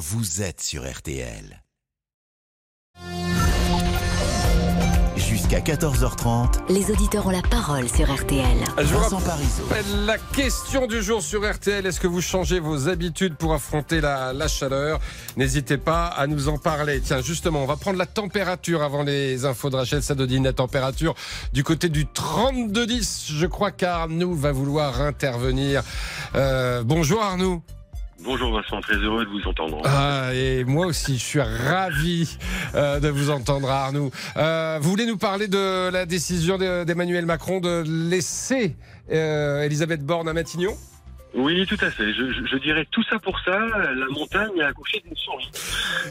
vous êtes sur RTL. Jusqu'à 14h30, Les auditeurs ont la parole sur RTL. Je vous Vincent Parisot. rappelle la question du jour sur RTL. Est-ce que vous changez vos habitudes pour affronter la, la chaleur? N'hésitez pas à nous en parler. Tiens, justement, on va prendre la température avant les infos de Rachel Sadodine. La température du côté du 32-10. Je crois qu'Arnaud va vouloir intervenir. Euh, bonjour Arnaud. Bonjour Vincent, très heureux de vous entendre. Ah, et moi aussi, je suis ravi euh, de vous entendre, Arnaud. Euh, vous voulez nous parler de la décision de- d'Emmanuel Macron de laisser euh, Elisabeth Borne à Matignon? Oui, tout à fait. Je, je- je dirais tout ça pour ça. La montagne a accouché d'une souris.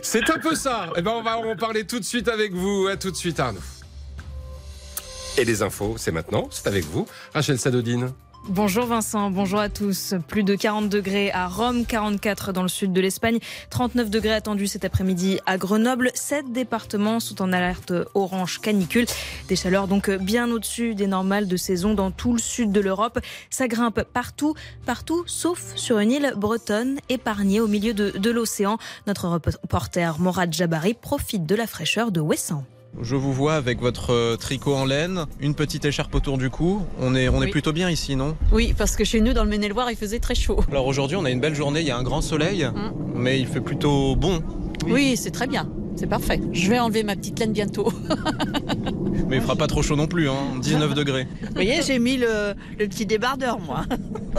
C'est un peu ça. Eh ben, on va en parler tout de suite avec vous. À tout de suite, Arnaud. Et les infos, c'est maintenant. C'est avec vous, Rachel Sadodine. Bonjour Vincent, bonjour à tous. Plus de 40 degrés à Rome, 44 dans le sud de l'Espagne, 39 degrés attendus cet après-midi à Grenoble. Sept départements sont en alerte orange canicule. Des chaleurs donc bien au-dessus des normales de saison dans tout le sud de l'Europe. Ça grimpe partout, partout, sauf sur une île bretonne épargnée au milieu de, l'océan. Notre reporter Morad Jabari profite de la fraîcheur de Ouessant. Je vous vois avec votre euh, tricot en laine, une petite écharpe autour du cou. On est, on est plutôt bien ici, non? Oui, parce que chez nous, dans le Maine-et-Loire, il faisait très chaud. Alors aujourd'hui, on a une belle journée, il y a un grand soleil, Mm. mais il fait plutôt bon. Oui, c'est très bien. C'est parfait. Je vais enlever ma petite laine bientôt. Mais il fera pas trop chaud non plus, hein 19 degrés. Vous voyez, j'ai mis le, le petit débardeur, moi.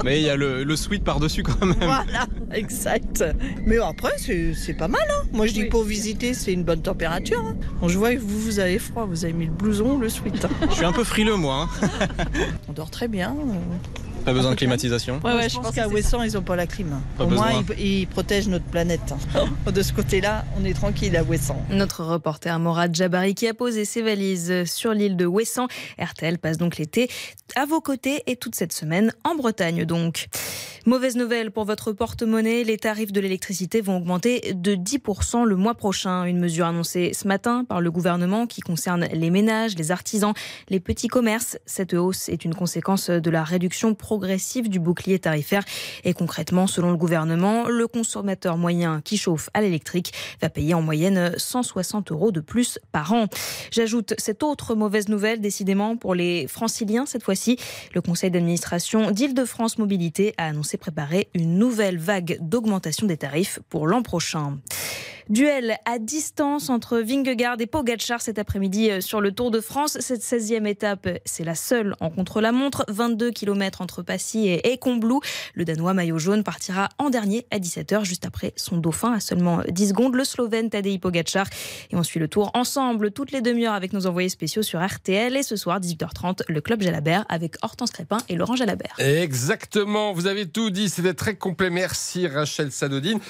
Mais il y a le, le sweat par-dessus quand même. Voilà, exact. Mais après, c'est c'est pas mal. Hein. Moi, je dis Oui. pour visiter, c'est une bonne température. hein. Bon, je vois que vous, vous avez froid. Vous avez mis le blouson, le sweat. hein. Je suis un peu frileux, moi. hein. On dort très bien. Pas besoin de climatisation. Ouais, ouais, je, je pense pense qu'à Ouessant, ils n'ont pas la clim. Pas Au moins, ils, ils protègent notre planète. hein. De ce côté-là, on est tranquille à Ouessant. Notre reporter Morad Jabari qui a posé ses valises sur l'île de Ouessant. RTL passe donc l'été à vos côtés et toute cette semaine en Bretagne donc. Mauvaise nouvelle pour votre porte-monnaie, les tarifs de l'électricité vont augmenter de 10% le mois prochain. Une mesure annoncée ce matin par le gouvernement qui concerne les ménages, les artisans, les petits commerces. Cette hausse est une conséquence de la réduction progressive du bouclier tarifaire. Et concrètement, selon le gouvernement, le consommateur moyen qui chauffe à l'électrique va payer en moyenne 160 euros de plus par an. J'ajoute cette autre mauvaise nouvelle, décidément, pour les franciliens cette fois-ci. Le conseil d'administration d'Île-de-France Mobilité a annoncé préparer une nouvelle vague d'augmentation des tarifs pour l'an prochain. Duel à distance entre Vingegaard et Pogacar cet après-midi euh, sur le Tour de France. Cette 16e étape, c'est la seule en contre-la-montre. 22 km entre Passy et Combloux. Le Danois maillot jaune partira en dernier à 17h, juste après son dauphin à seulement 10 secondes, le Slovène Tadej Pogacar. Et on suit le tour ensemble toutes les demi-heures avec nos envoyés spéciaux sur RTL. Et ce soir, 18h30, le Club Jalabert avec Hortense Crépin et Laurent Jalabert. Exactement, vous avez tout dit, c'était très complet. Merci Rachel Sadodine.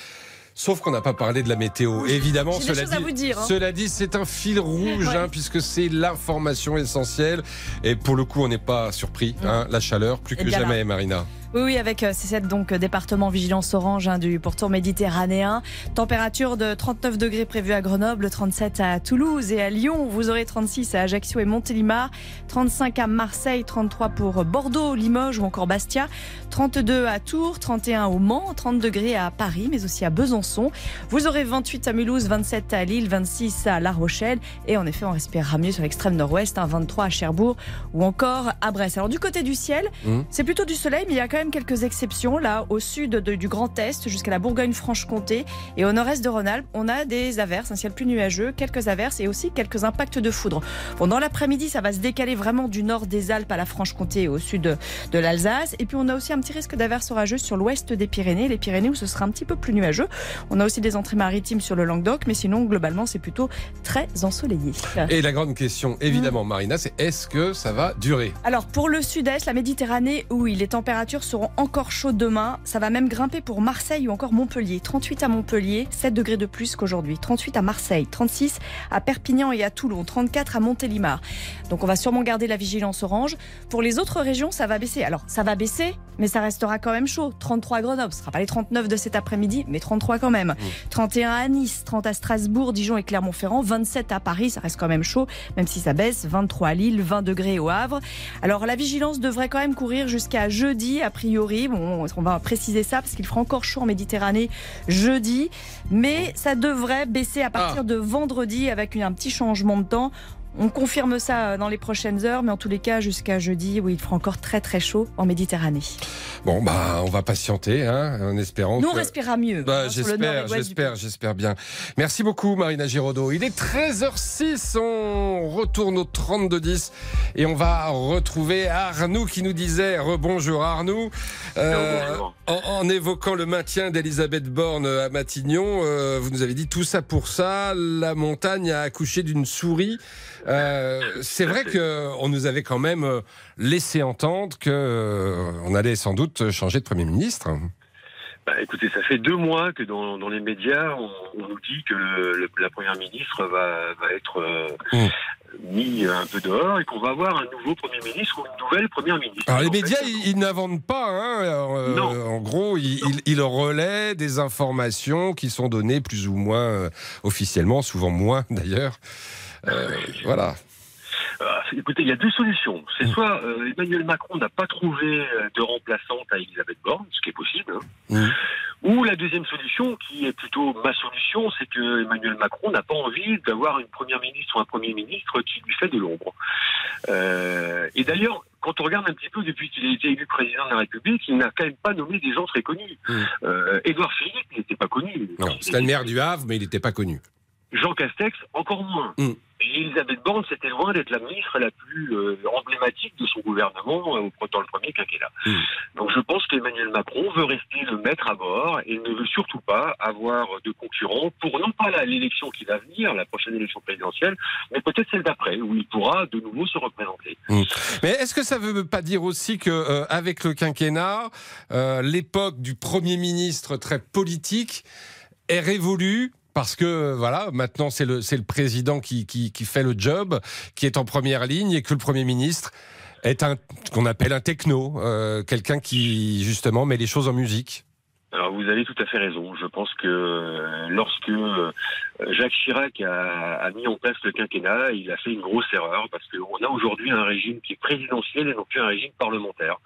Sauf qu'on n'a pas parlé de la météo. Évidemment, des cela à dit, vous dire, hein. cela dit, c'est un fil rouge, Ouais. hein, puisque c'est l'information essentielle. Et pour le coup, on n'est pas surpris. hein, la chaleur, plus Eh que là. jamais, Marina. Oui, oui, avec euh, ces sept donc euh, départements vigilance orange hein, du pourtour méditerranéen. Température de 39 degrés prévue à Grenoble, 37 à Toulouse et à Lyon. Vous aurez 36 à Ajaccio et Montélimar, 35 à Marseille, 33 pour Bordeaux, Limoges ou encore Bastia, 32 à Tours, 31 au Mans, 30 degrés à Paris, mais aussi à Besançon. Vous aurez 28 à Mulhouse, 27 à Lille, 26 à La Rochelle et en effet, on respirera mieux sur l'extrême nord-ouest, hein, 23 à Cherbourg ou encore à Brest. Alors du côté du ciel, Mhm. c'est plutôt du soleil, mais il y a quand même quelques exceptions. Là, au sud de- du Grand Est, jusqu'à la Bourgogne-Franche-Comté et au nord-est de Rhône-Alpes, on a des averses, un ciel plus nuageux, quelques averses et aussi quelques impacts de foudre. Bon, dans l'après-midi, ça va se décaler vraiment du nord des Alpes à la Franche-Comté et au sud de, de l'Alsace. Et puis, on a aussi un petit risque d'averses orageuses sur l'ouest des Pyrénées, les Pyrénées où ce sera un petit peu plus nuageux. On a aussi des entrées maritimes sur le Languedoc, mais sinon, globalement, c'est plutôt très ensoleillé. Et la grande question, évidemment, Marina, c'est est-ce que ça va durer? Alors pour le sud-est, la Méditerranée, oui, les températures seront encore chaudes demain. Ça va même grimper pour Marseille ou encore Montpellier. 38 à Montpellier, 7 degrés de plus qu'aujourd'hui. 38 à Marseille, 36 à Perpignan et à Toulon, 34 à Montélimar. Donc on va sûrement garder la vigilance orange. Pour les autres régions, ça va baisser. Alors ça va baisser, mais ça restera quand même chaud. 33 à Grenoble, ce sera pas les 39 de cet après-midi, mais 33 quand même. 31 à Nice, 30 à Strasbourg, Dijon et Clermont-Ferrand, 27 à Paris, ça reste quand même chaud, même si ça baisse, 23 à Lille, 20 degrés au Havre. Alors la vigilance devrait quand même courir jusqu'à jeudi après priori. Bon, on va préciser ça parce qu'il fera encore chaud en Méditerranée jeudi, mais ça devrait baisser à partir Ah. de vendredi avec un petit changement de temps. On confirme ça euh, dans les prochaines heures, mais en tous les cas, jusqu'à jeudi, où il fera encore très très chaud en Méditerranée. Bon, bah, on va patienter, hein, en espérant Nous, on que... respirera mieux. Bah, hein, j'espère, j'espère, j'espère bien. Merci beaucoup, Marina Giraudot. Il est 13h06, on retourne au 32-10 et on va retrouver Arnoux qui nous disait, rebonjour Arnoux, Euh, en, en évoquant le maintien d'Elisabeth Borne à Matignon, euh, vous nous avez dit tout ça pour ça, la montagne a accouché d'une souris. Euh, c'est vrai que on nous avait quand même euh, laissé entendre que euh, allait sans doute changer de Premier ministre. Bah, écoutez, ça fait deux mois que dans, dans les médias, on, on nous dit que le, le- la première ministre va, va être euh, Mm. mis un peu dehors et qu'on va avoir un nouveau premier ministre ou une nouvelle première ministre. Alors les En fait, médias, ils, ils n'inventent pas. Hein. Euh, en gros, ils, ils- ils relaient des informations qui sont données plus ou moins euh, officiellement, souvent moins d'ailleurs. Euh, voilà. Euh, écoutez, il y a deux solutions. C'est Mm. soit euh, Emmanuel Macron n'a pas trouvé euh, de remplaçante à Elisabeth Borne, ce qui est possible, hein. Mm. ou la deuxième solution, qui est plutôt ma solution, c'est que Emmanuel Macron n'a pas envie d'avoir une première ministre ou un premier ministre qui lui fait de l'ombre. Euh, et d'ailleurs, quand on regarde un petit peu depuis qu'il a été élu président de la République, il n'a quand même pas nommé des gens très connus. Mm. Euh, Édouard Philippe, il n'était pas connu. Non, c'était le maire du Havre, mais il n'était pas connu. Jean Castex, encore moins. Et Elisabeth Borne, c'était loin d'être la ministre la plus euh, emblématique de son gouvernement euh, au- dans le premier quinquennat. Mm. Donc je pense qu'Emmanuel Macron veut rester le maître à bord et ne veut surtout pas avoir de concurrents pour non pas l'élection qui va venir, la prochaine élection présidentielle, mais peut-être celle d'après, où il pourra de nouveau se représenter. Mais est-ce que ça ne veut pas dire aussi que euh, avec le quinquennat, euh, l'époque du Premier ministre très politique est révolue parce que voilà, maintenant c'est le c'est le président qui, qui qui fait le job, qui est en première ligne et que le Premier ministre est un qu'on appelle un techno, euh, quelqu'un qui justement met les choses en musique. Alors vous avez tout à fait raison. Je pense que euh, lorsque euh, Jacques Chirac a, a mis en place le quinquennat, il a fait une grosse erreur parce qu'on a aujourd'hui un régime qui est présidentiel et non plus un régime parlementaire.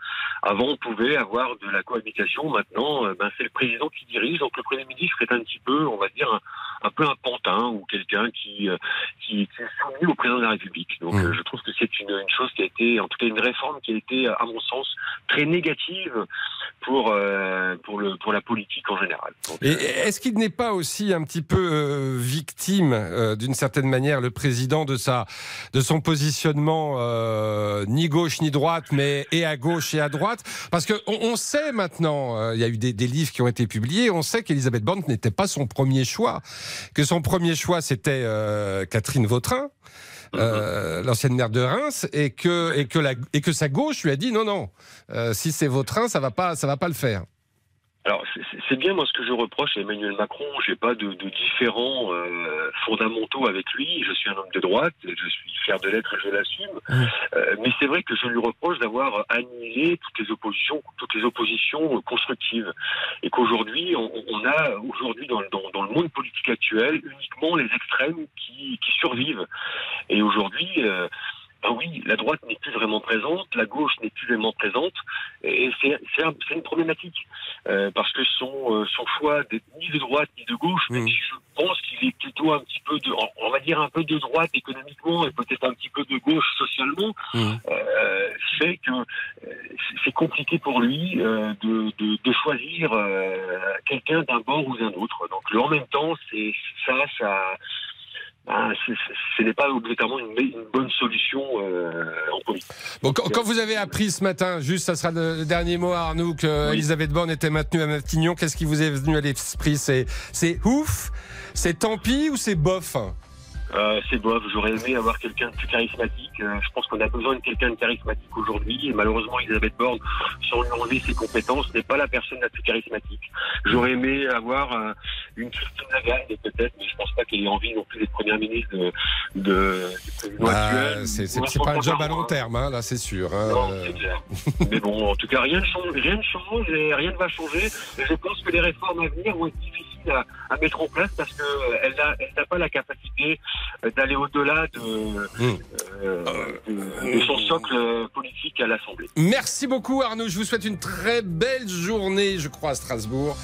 Avant, on pouvait avoir de la cohabitation. Maintenant, euh, ben, c'est le président qui dirige. Donc le Premier ministre est un petit peu, on va dire, un, un peu un pantin ou quelqu'un qui, euh, qui, qui est soumis au président de la République. Donc Mmh. euh, je trouve que c'est une, une chose qui a été, en tout cas une réforme qui a été, à mon sens, très négative pour, euh, pour, le, pour la politique en général. Donc, Et euh, est-ce qu'il n'est pas aussi un petit peu euh, victime, euh, d'une certaine manière, le président de sa, de son positionnement euh, ni gauche ni droite, mais et à gauche et à droite? Parce que on, sait maintenant, euh, il y a eu des, des livres qui ont été publiés, on sait qu'Elisabeth Borne n'était pas son premier choix, que son premier choix c'était euh, Catherine Vautrin. euh, l'ancienne maire de Reims et que et que la et que sa gauche lui a dit non non euh, si c'est Vautrin ça va pas ça va pas le faire Alors, c'est- bien, moi, ce que je reproche à Emmanuel Macron. J'ai pas de, de différents euh, fondamentaux avec lui. Je suis un homme de droite. Je suis fier de l'être et je l'assume. Euh, mais c'est vrai que je lui reproche d'avoir annihilé toutes les oppositions, toutes les oppositions euh, constructives. Et qu'aujourd'hui, on, on a, aujourd'hui, dans, le- dans, dans le monde politique actuel, uniquement les extrêmes qui, qui survivent. Et aujourd'hui, euh, ben oui, la droite n'est plus vraiment présente, la gauche n'est plus vraiment présente, et c'est c'est un- c'est une problématique. Euh, parce que son, euh, son choix d'être ni de droite ni de gauche, même si je pense qu'il est plutôt un petit peu de, on va dire un peu de droite économiquement et peut-être un petit peu de gauche socialement, Mhm. euh, fait que c'est- compliqué pour lui euh, de, de, de choisir quelqu'un d'un bord ou d'un autre. Donc le en même temps, c'est ça, ça. Ben, c'est- ce n'est pas obligatoirement une, une bonne solution euh, en politique. Bon, quand, quand vous avez appris ce matin, juste, ça sera le, le dernier mot, Arnaud, que Oui. Elisabeth Borne était maintenue à Matignon, qu'est-ce qui vous est venu à l'esprit? C'est c'est ouf? C'est tant pis ou c'est bof? Euh, c'est bof. J'aurais aimé avoir quelqu'un de plus charismatique. Euh, je pense qu'on a besoin de quelqu'un de charismatique aujourd'hui. Et malheureusement, Elisabeth Borne, sans lui enlever ses compétences, n'est pas la personne la plus charismatique. J'aurais aimé avoir euh, une Christine Lagarde, peut-être, mais je pense pas qu'elle ait envie non plus d'être première ministre de, de, du président Bah, actuel. C'est pas un job à long hein. terme, hein, là, c'est sûr. hein. Non, c'est clair. Mais bon, en tout cas, rien ne change, rien ne change et rien ne va changer. Et je pense que les réformes à venir vont être difficiles à, à mettre en place parce que euh, elle n'a elle n'a pas la capacité euh, d'aller au-delà de, Mmh. euh, de, de son socle euh, politique à l'Assemblée. Merci beaucoup Arnaud, je vous souhaite une très belle journée, je crois, à Strasbourg.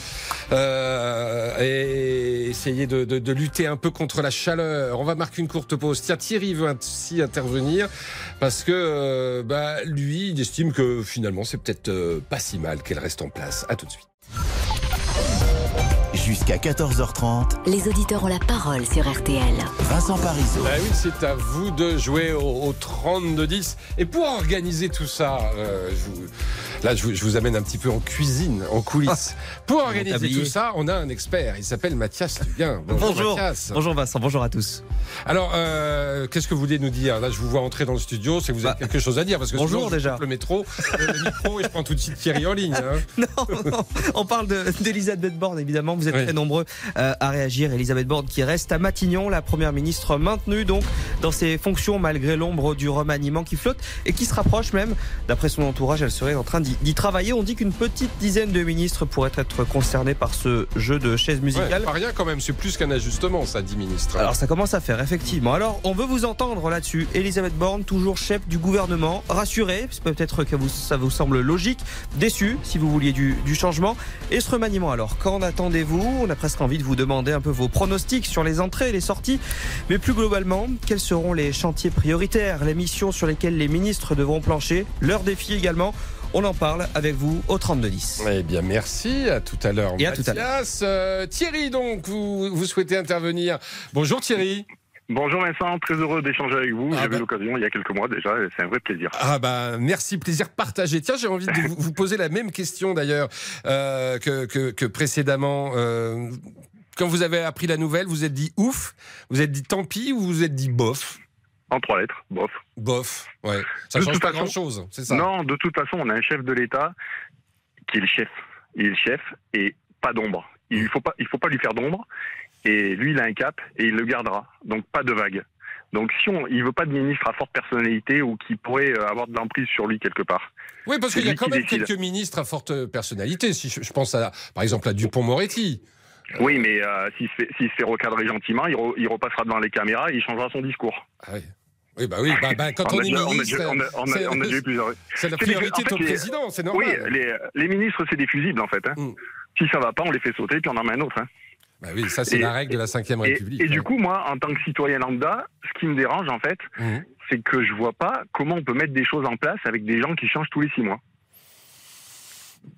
Euh, et essayez de, de- de lutter un peu contre la chaleur. On va marquer une courte pause. Tiens, Thierry veut aussi intervenir parce que euh, bah, lui, il estime que finalement, c'est peut-être euh, pas si mal qu'elle reste en place. À tout de suite. Jusqu'à 14h30, Les auditeurs ont la parole sur RTL. Vincent Parisot. Bah oui, c'est à vous de jouer au, au 32-10. Et pour organiser tout ça, euh, je vous- là, je vous, je vous amène un petit peu en cuisine, en coulisses. pour organiser tablier. tout ça, on a un expert. Il s'appelle Mathias Luguin. Bonjour, Bonjour. Mathias. Bonjour Vincent, bonjour à tous. Alors, euh, qu'est-ce que vous voulez nous dire? Là, je vous vois entrer dans le studio, c'est que vous avez Bah, quelque chose à dire. Parce que bonjour sinon, je déjà. le métro, euh, le micro, et je prends tout de suite Thierry en ligne. hein. Non, non, on parle de- d'Elisabeth Borne, évidemment. Vous êtes Oui. très nombreux euh, à réagir. Elisabeth Borne qui reste à Matignon, la première ministre maintenue donc dans ses fonctions malgré l'ombre du remaniement qui flotte et qui se rapproche même. D'après son entourage, elle serait en train d'y d'y travailler. On dit qu'une petite dizaine de ministres pourraient être concernés par ce jeu de chaises Ouais, musicales. pas rien quand même, c'est plus qu'un ajustement, ça, dit ministre. Alors ça commence à faire effectivement. Alors on veut vous entendre là-dessus. Elisabeth Borne, toujours chef du gouvernement, rassurée, peut-être que vous, ça vous semble logique, déçu si vous vouliez du, du changement. Et ce remaniement alors, qu'en attendez-vous? On a presque envie de vous demander un peu vos pronostics sur les entrées et les sorties. Mais plus globalement, quels seront les chantiers prioritaires, les missions sur lesquelles les ministres devront plancher, leurs défis également on en parle avec vous au 3210. Eh bien, merci. À tout à l'heure. Et à tout à Mathias. Euh, Thierry, donc, vous, vous souhaitez intervenir. Bonjour Thierry. Bonjour Vincent, très heureux d'échanger avec vous. Ah J'avais bah. l'occasion il y a quelques mois déjà et c'est un vrai plaisir. Ah bah merci, plaisir partagé. Tiens, j'ai envie de vous, vous poser la même question d'ailleurs euh, que, que, que précédemment. Euh, quand vous avez appris la nouvelle, vous êtes dit ouf, vous êtes dit tant pis ou vous êtes dit bof? En trois lettres, bof. Bof, ouais. Ça De change toute pas façon- grand chose, c'est ça Non, de toute façon, on a un chef de l'État qui est le chef. Il est le chef et pas d'ombre. Il faut pas, il faut pas lui faire d'ombre. Et lui, il a un cap et il le gardera. Donc pas de vague. Donc si on, il veut pas de ministre à forte personnalité ou qui pourrait euh, avoir de l'emprise sur lui quelque part. Oui, parce qu'il y a quand même décide. quelques ministres à forte personnalité. Si je, je pense à, par exemple à Dupont-Moretti. Oui, mais euh, s'il se se fait recadrer gentiment, il, re- il repassera devant les caméras et il changera son discours. Ah oui. Oui, bah oui, bah, bah, quand on, est ministre, on a- on a- eu plusieurs. c'est la des- priorité en fait, au les- président, c'est Oui, normal. les, les ministres, c'est des fusibles en fait. hein. Mm. Si ça va pas, on les fait sauter puis on en met un autre. hein. Bah oui, ça c'est la règle de la Ve Et, République. et du hein. coup, moi, en tant que citoyen lambda, ce qui me dérange en fait, Mhm. c'est que je vois pas comment on peut mettre des choses en place avec des gens qui changent tous les six mois.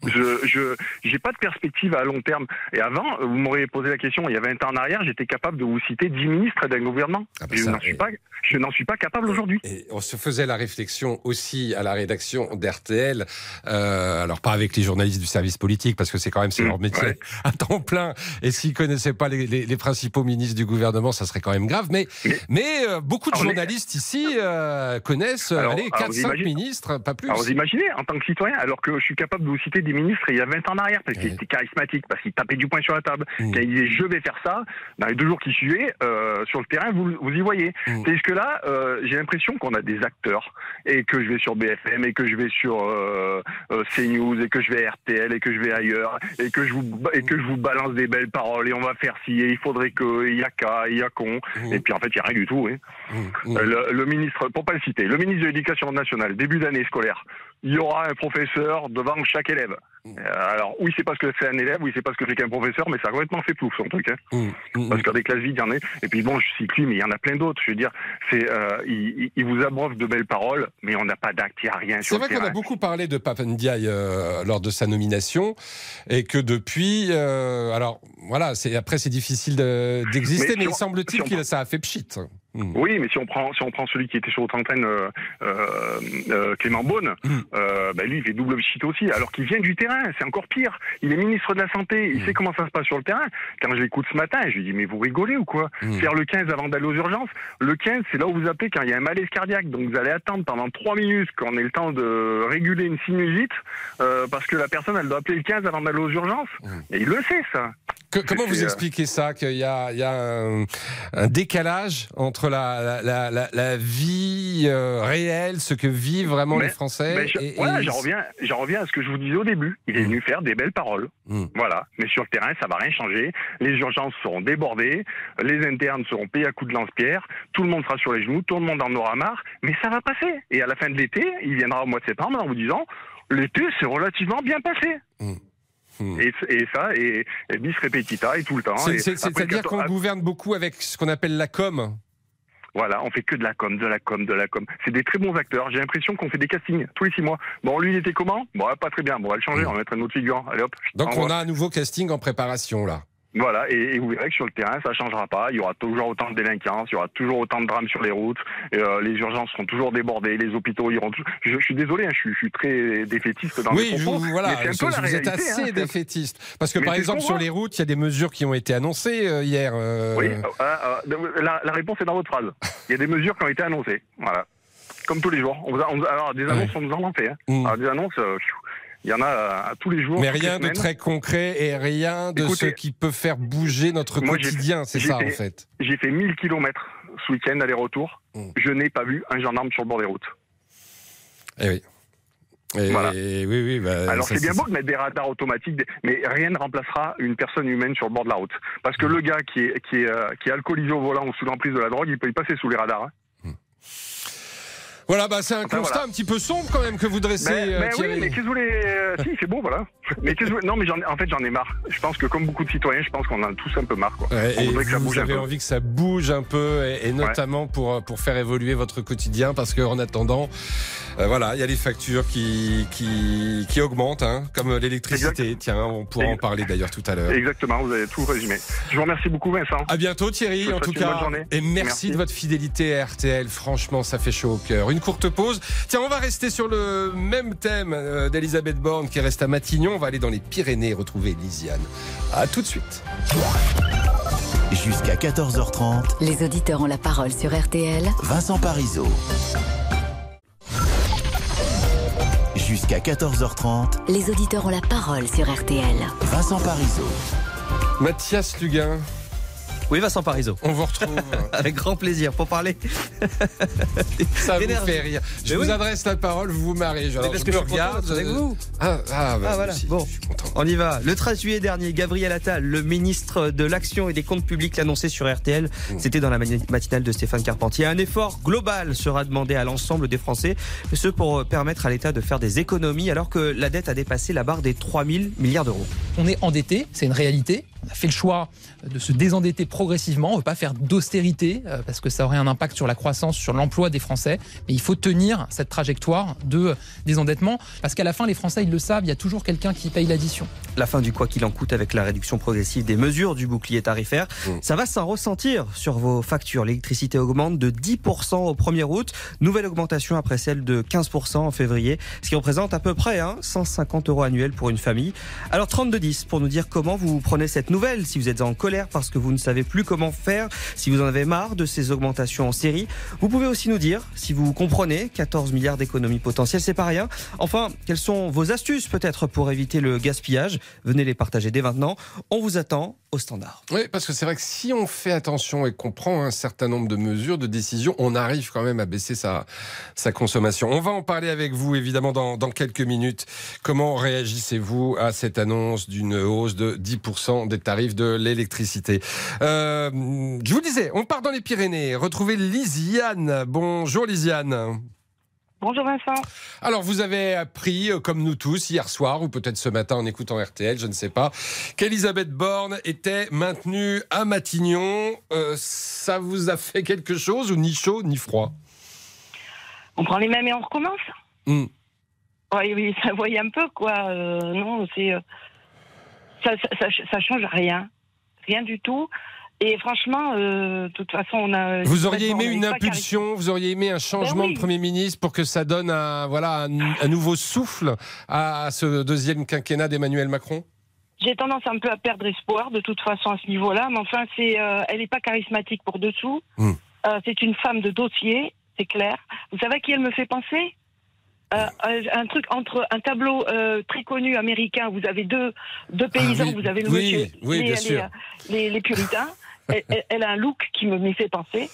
Je je j'ai pas de perspective à long terme. Et avant, vous m'auriez posé la question il y a 20 ans en arrière, j'étais capable de vous citer 10 ministres d'un gouvernement. Ah bah je n'en suis pas je n'en suis pas capable aujourd'hui. Et on se faisait la réflexion aussi à la rédaction d'RTL, euh, alors pas avec les journalistes du service politique, parce que c'est quand même c'est Mmh, leur métier ouais. à temps plein, et s'ils connaissaient pas les, les- les principaux ministres du gouvernement, ça serait quand même grave. Mais, mais, Mais- euh, beaucoup de journalistes ici euh, connaissent euh, Alors, allez, alors, 4-5 vous imaginez- ministres, pas plus. Alors vous imaginez, en tant que citoyen, alors que je suis capable de vous citer des ministres il y a 20 ans en arrière, parce Ouais. étaient charismatiques, parce qu'ils tapaient du poing sur la table, Mm. quand ils disaient je vais faire ça, dans les deux jours qui suivaient, euh, sur le terrain, vous, vous y voyez. Mm. C'est que là, euh, j'ai l'impression qu'on a des acteurs, et que je vais sur BFM, et que je vais sur euh, CNews, et que je vais à RTL, et que je vais ailleurs, et que je vous, et que je vous balance des belles paroles, et on va faire ci, et il faudrait que, il y a qu'à, il y a qu'on, Mmh, et puis en fait, il n'y a rien du tout. hein. mmh, mmh. Le, le ministre, pour pas le citer, le ministre de l'Éducation nationale, début d'année scolaire, il y aura un professeur devant chaque élève. Mm. Euh, alors, oui, c'est parce que c'est un élève, oui, c'est parce que c'est qu'un professeur, mais ça a complètement fait plouf, son truc. Hein. Mmh, mmh, Parce qu'à des classes vides, il y en a. Et puis bon, je cite lui, mais il y en a plein d'autres. Je veux dire, c'est, euh, il, vous abreuve de belles paroles, mais on n'a pas d'acte, il n'y a rien C'est vrai qu'on a beaucoup parlé de Papendiaï euh, lors de sa nomination et que depuis, euh, alors voilà, c'est après c'est difficile de- d'exister, Mais il semble-t-il que ça a fait pchit. Mmh. Oui, mais si on prend si on prend celui qui était sur votre antenne, euh, euh, euh, Clément Beaune, Mm. euh, bah lui il fait double shit aussi, alors qu'il vient du terrain, c'est encore pire. Il est ministre de la santé, il Mm. sait comment ça se passe sur le terrain. Quand je l'écoute ce matin, je lui dis mais vous rigolez ou quoi. Faire le 15 avant d'aller aux urgences, le 15 c'est là où vous appelez quand il y a un malaise cardiaque, donc vous allez attendre pendant 3 minutes qu'on ait le temps de réguler une sinusite, parce que la personne elle doit appeler le 15 avant d'aller aux urgences. Et il le sait ça. Que- comment vous expliquez ça qu'il y a, il y a un, un décalage entre entre la, la, la, la vie euh, réelle, ce que vivent vraiment Mais- les Français. j'en reviens, j'en reviens à ce que je vous disais au début. Il est venu faire des belles paroles. Mm. Voilà. Mais sur le terrain, ça va rien changer. Les urgences seront débordées. Les internes seront payés à coups de lance-pierre. Tout le monde sera sur les genoux. Tout le monde en aura marre. Mais ça va passer. Et à la fin de l'été, il viendra au mois de septembre en vous disant l'été s'est relativement bien passé. Mm. Mm. Et, et ça, et, et bis repetita, et tout le temps. C'est-à-dire qu'on gouverne beaucoup avec ce qu'on appelle la com. Voilà, on fait que de la com, de la com, de la com. C'est des très bons acteurs. J'ai l'impression qu'on fait des castings tous les six mois. Bon, lui, il était comment? Bon, pas très bien. Bon, on va le changer, on va mettre un autre figurant. Allez hop. Donc on a un nouveau casting en préparation là. Voilà, et, et vous verrez que sur le terrain, ça changera pas. Il y aura toujours autant de délinquance, il y aura toujours autant de drames sur les routes. Euh, les urgences seront toujours débordées, les hôpitaux iront. tou- Je, je suis désolé, hein, je, suis, je suis très défaitiste dans Oui, mes propos, vous- mais voilà, un peu vous la êtes réalité, assez hein, un- défaitiste. Parce que Mais par exemple sur les routes, il y a des mesures qui ont été annoncées euh, hier. euh, Oui, la, la réponse est dans votre phrase. Il y a des mesures qui ont été annoncées. Voilà. Comme tous les jours. On vous a- on vous a- alors, des annonces, on nous en fait. hein. Mm. Alors, des annonces, euh, il y en a à tous les jours. Mais rien de très concret et rien de Écoutez, ce qui peut faire bouger notre moi, quotidien, c'est ça fait- en fait. J'ai fait 1000 kilomètres ce week-end aller-retour. Mm. Je n'ai pas vu un gendarme sur le bord des routes. Eh oui. Et Voilà. oui, oui. bah, Alors c'est bien beau de mettre des radars automatiques, mais rien ne remplacera une personne humaine sur le bord de la route. Parce que le gars qui est, qui est, euh, qui est alcoolisé au volant ou sous l'emprise de la drogue, il peut y passer sous les radars. hein. Voilà, bah, c'est un Enfin, constat voilà. un petit peu sombre quand même que vous dressez. Ben, euh, ben oui, mais qu'est-ce que vous voulez euh, Si, c'est beau, voilà. Mais qu'est-ce que vous- Non, mais en fait, j'en ai marre. Je pense que comme beaucoup de citoyens, je pense qu'on en a tous un peu marre. Quoi. Ouais, On et voudrait que ça vous un avez peu. envie que ça bouge un peu, et, et notamment pour, pour faire évoluer votre quotidien, parce qu'en attendant, euh, voilà, il y a les factures qui, qui, qui augmentent, hein, comme l'électricité. Tiens, on pourra en parler d'ailleurs tout à l'heure. Exactement, vous avez tout résumé. Je vous remercie beaucoup, Vincent. À bientôt Thierry, en tout cas. journée. Et merci, Merci. de votre fidélité à RTL. Franchement, ça fait chaud au cœur. Une courte pause. Tiens, on va rester sur le même thème euh, d'Elisabeth Borne qui reste à Matignon. On va aller dans les Pyrénées retrouver Lisiane. À tout de suite. Jusqu'à 14h30, Les auditeurs ont la parole sur RTL. Vincent Parisot. Jusqu'à 14h30, Les auditeurs ont la parole sur RTL. Vincent Parisot. Mathias Luguin, Oui, Vincent Parisot. on vous retrouve. Avec grand plaisir pour parler. Ça vous fait rire. Je Mais vous oui. adresse la parole, vous vous. Alors, parce je que me je regarde. avec vous. Ah, ah, bah, Ah, voilà. si, Bon. je suis content. On y va. Le 13 juillet dernier, Gabriel Attal, le ministre de l'Action et des Comptes Publics, l'annonçait sur RTL. Mmh. C'était dans la matinale de Stéphane Carpentier. Un effort global sera demandé à l'ensemble des Français, ce pour euh, permettre à l'État de faire des économies alors que la dette a dépassé la barre des 3 000 milliards d'euros. On est endetté, c'est une réalité. On a fait le choix de se désendetter progressivement. On ne veut pas faire d'austérité euh, parce que ça aurait un impact sur la croissance, sur l'emploi des Français. Mais il faut tenir cette trajectoire de désendettement parce qu'à la fin, les Français, ils le savent, il y a toujours quelqu'un qui paye l'addition. La fin du quoi qu'il en coûte avec la réduction progressive des mesures du bouclier tarifaire, ça va s'en ressentir sur vos factures. L'électricité augmente de 10% au 1er août, nouvelle augmentation après celle de 15% en février, ce qui représente à peu près hein, 150 euros annuels pour une famille. Alors 3210 pour nous dire comment vous prenez cette nouvelle, si vous êtes en colère parce que vous ne savez plus comment faire, si vous en avez marre de ces augmentations en série. Vous pouvez aussi nous dire si vous comprenez 14 milliards d'économies potentielles, c'est pas rien. Enfin, quelles sont vos astuces peut-être pour éviter le gaspillage? Venez les partager dès maintenant. On vous attend au standard. Oui, parce que c'est vrai que si on fait attention et qu'on prend un certain nombre de mesures, de décisions, on arrive quand même à baisser sa, consommation. On va en parler avec vous, évidemment, dans, dans quelques minutes. Comment réagissez-vous à cette annonce d'une hausse de 10% des tarifs de l'électricité Euh, Je vous disais, on part dans les Pyrénées, retrouver Lisiane. Bonjour Lisiane. Bonjour Vincent. Alors, vous avez appris, euh, comme nous tous, hier soir, ou peut-être ce matin en écoutant RTL, je ne sais pas, qu'Elisabeth Borne était maintenue à Matignon. Euh, ça vous a fait quelque chose ou ni chaud ni froid? On prend les mêmes et on recommence? Hmm. Oui, oui, ça voyait un peu quoi. Euh, non, c'est. Ça, ça, change rien. Rien du tout. Et franchement, euh, de toute façon, on a. Vous auriez aimé une impulsion, vous auriez aimé un changement Ben oui. de Premier ministre pour que ça donne un, voilà, un, un nouveau souffle à ce deuxième quinquennat d'Emmanuel Macron? J'ai tendance un peu à perdre espoir de toute façon à ce niveau-là, mais enfin, c'est, euh, elle n'est pas charismatique pour dessous. Hmm. Euh, c'est une femme de dossier, c'est clair. Vous savez à qui elle me fait penser? Euh, euh, un truc entre un tableau euh, très connu américain, vous avez deux, deux paysans, Ah oui, vous avez le oui, monsieur, oui, les, bien les, sûr. les- les puritains, elle, a un look qui me m'y fait penser.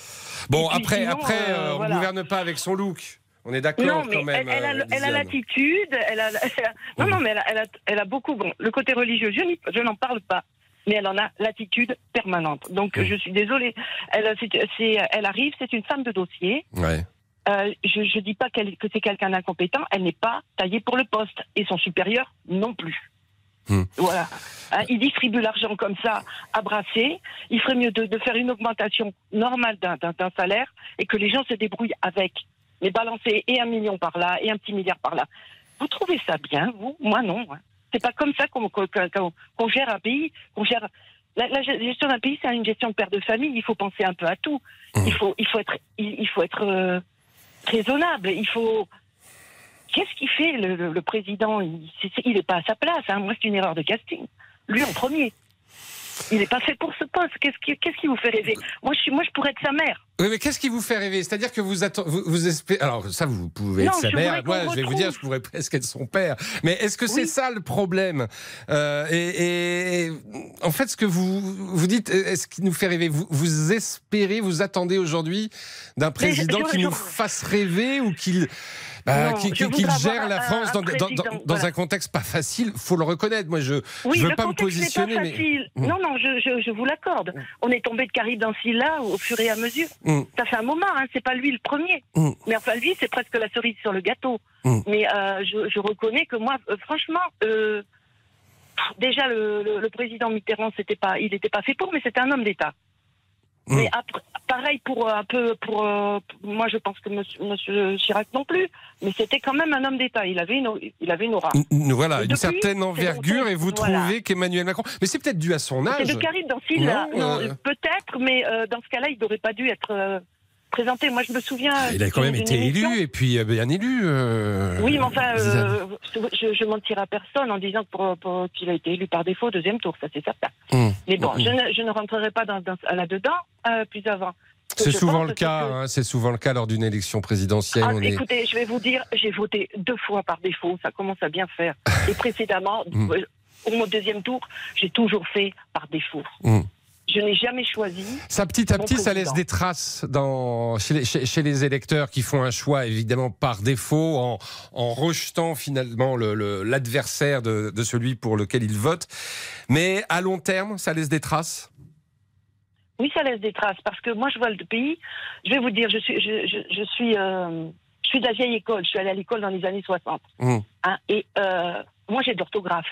Bon, puis après, sinon, après euh, on voilà. gouverne pas avec son look. On est d'accord Non, quand même. elle, a, l'attitude, elle a, elle a- non, non, mais elle a, elle a, elle a beaucoup. Bon, le côté religieux, je, n'en parle pas, mais elle en a l'attitude permanente. Donc, je suis désolée. Elle arrive, c'est une femme de dossier. Ouais. Euh, je ne dis pas que c'est quelqu'un d'incompétent, elle n'est pas taillée pour le poste, et son supérieur non plus. Hmm. Voilà. Hein, il distribue l'argent comme ça, à brasser. Il ferait mieux de, de faire une augmentation normale d'un- salaire et que les gens se débrouillent avec. Mais balancer et un million par là et un petit milliard par là. Vous trouvez ça bien, vous? Moi, non. hein. C'est pas comme ça qu'on gère un pays. Qu'on gère. La, la gestion d'un pays, c'est une gestion de père de famille. Il faut penser un peu à tout. Il faut, il faut être, il, il faut être euh, raisonnable. Il faut. Qu'est-ce qu'il fait le, président? Il n'est pas à sa place. hein. Moi, c'est une erreur de casting. Lui en premier. Il n'est pas fait pour ce poste. Qu'est-ce qui, qu'est-ce qui vous fait rêver? Moi je, suis, moi, je pourrais être sa mère. Oui, mais qu'est-ce qui vous fait rêver? C'est-à-dire que vous, vous, vous espérez. Alors, ça, vous pouvez Non, être sa mère. Moi, je vais vous dire, je pourrais presque être son père. Mais est-ce que c'est ça le problème? Euh, et, et en fait, ce que vous, vous dites, est-ce qui nous fait rêver? Vous, vous espérez, vous attendez aujourd'hui d'un je- président je- qui nous fasse rêver ou qu'il. Qu'il voudrais gère la France un dans, dans- dans- président, dans voilà. un contexte pas facile, faut le reconnaître. Moi, je Oui, je veux pas me positionner, pas mais. Mm. Non, non, je, je, je vous l'accorde. On est tombé de Caribe dans ce là au fur et à mesure. Mm. Ça fait un moment, hein, c'est pas lui le premier. Mm. Mais enfin, lui, c'est presque la cerise sur le gâteau. Mm. Mais euh, je, je reconnais que moi, euh, franchement, euh, déjà, le, le- le président Mitterrand, c'était pas, il n'était pas fait pour, mais c'était un homme d'État. Mm. Mais après, pareil pour euh, un peu pour, euh, pour- moi je pense que monsieur, monsieur Chirac non plus mais c'était quand même un homme d'État il avait une il avait une aura Voilà, une depuis, certaine envergure, et vous voilà. trouvez qu'Emmanuel Macron. Mais c'est peut-être dû à son âge. c'est de Caribe dans ce peut-être mais euh, dans ce cas-là il n'aurait pas dû être euh, présenté moi je me souviens Ah, Il a quand même été émission- élu, et puis euh, bien élu. euh, oui, mais enfin, euh, je, je mentirai à personne en disant pour- qu'il a été élu par défaut au deuxième tour, ça c'est certain. Hum, Mais bon, hum, je hum. ne, je ne rentrerai pas dans, dans- là-dedans euh, plus avant. C'est souvent le cas. que- hein, c'est souvent le cas lors d'une élection présidentielle. Ah, on est- écoutez, je vais vous dire, j'ai voté deux fois par défaut, ça commence à bien faire. Et précédemment, au deuxième tour, j'ai toujours fait par défaut. Je n'ai jamais choisi. Ça, petit à petit, ça laisse des traces dans, chez, les, chez- chez les électeurs qui font un choix, évidemment, par défaut, en, en rejetant finalement le- le- l'adversaire de, de celui pour lequel ils votent. Mais à long terme, ça laisse des traces? Oui, ça laisse des traces parce que moi, je vois le pays. Je vais vous dire, je suis, je, je, je suis, euh, je suis de la vieille école. Je suis allée à l'école dans les années 60. Hum. hein, et euh, moi, j'ai de l'orthographe.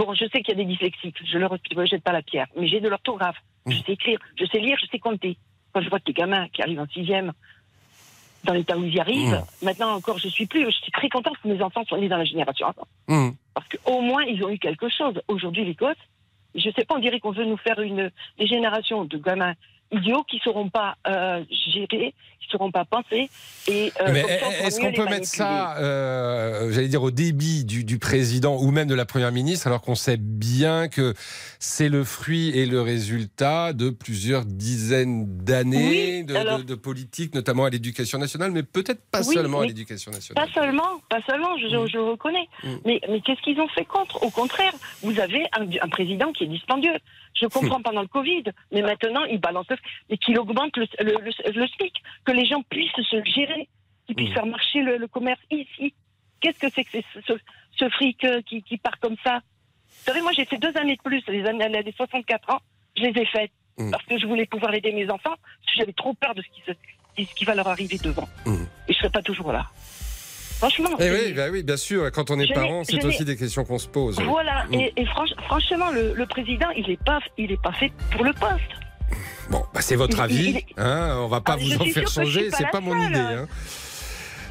Bon, je sais qu'il y a des dyslexiques. Je ne leur jette pas la pierre, mais j'ai de l'orthographe. Je sais écrire, je sais lire, je sais compter. Quand je vois des gamins qui arrivent en sixième, dans l'état où ils y arrivent, Mmh. maintenant encore, je suis plus. Je suis très contente que mes enfants soient nés dans la génération avant. Hum. Parce qu'au moins, ils ont eu quelque chose. Aujourd'hui, les gosses, je sais pas, on dirait qu'on veut nous faire une, des générations de gamins idiots qui ne sauront pas euh, gérer, qui ne sauront pas penser. Et, euh, Mais est-ce qu'on peut mettre ça, euh, j'allais dire, au débit du, du président ou même de la première ministre, alors qu'on sait bien que c'est le fruit et le résultat de plusieurs dizaines d'années Oui, de, alors- de- de politique, notamment à l'éducation nationale, mais peut-être pas Oui, seulement à l'éducation nationale. Pas seulement, pas seulement, je, je le reconnais. Mm. Mais, mais qu'est-ce qu'ils ont fait contre? Au contraire, vous avez un, un président qui est dispendieux. Je comprends pendant le Covid, mais maintenant il balance le et qu'il augmente le, le, le- le SMIC, que les gens puissent se gérer, qu'ils puissent Mm. faire marcher le, commerce ici. Qu'est-ce que c'est que ce, ce fric euh, qui, qui part comme ça? Vous savez, moi j'ai fait deux années de plus, les années les 64 ans, je les ai faites Mm. parce que je voulais pouvoir aider mes enfants, parce que j'avais trop peur de ce qui, se, ce qui va leur arriver devant. Mm. Et je serai pas toujours là. Franchement. Eh c'est- oui, bah oui, bien sûr. Quand on est parent, c'est aussi des questions qu'on se pose. Voilà, et, et franch- franchement, le, le président, il n'est pas, il est pas fait pour le poste. Bon, bah, c'est votre avis. Hein, on va pas Ah, vous en faire changer. pas C'est la pas mon seule. idée. hein.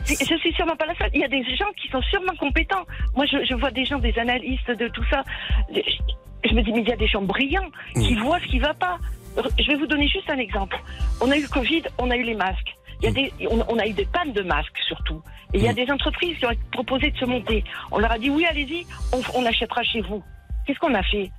Je suis sûrement pas la seule. Il y a des gens qui sont sûrement compétents. Moi, je, je vois des gens, des analystes de tout ça. Je, je me dis, mais il y a des gens brillants qui voient ce qui va pas. Je vais vous donner juste un exemple. On a eu le Covid, on a eu les masques. Il y a des, on, on a eu des pannes de masques surtout. Et il y a des entreprises qui ont proposé de se monter. On leur a dit oui, allez-y, on, on achètera chez vous. Qu'est-ce qu'on a fait?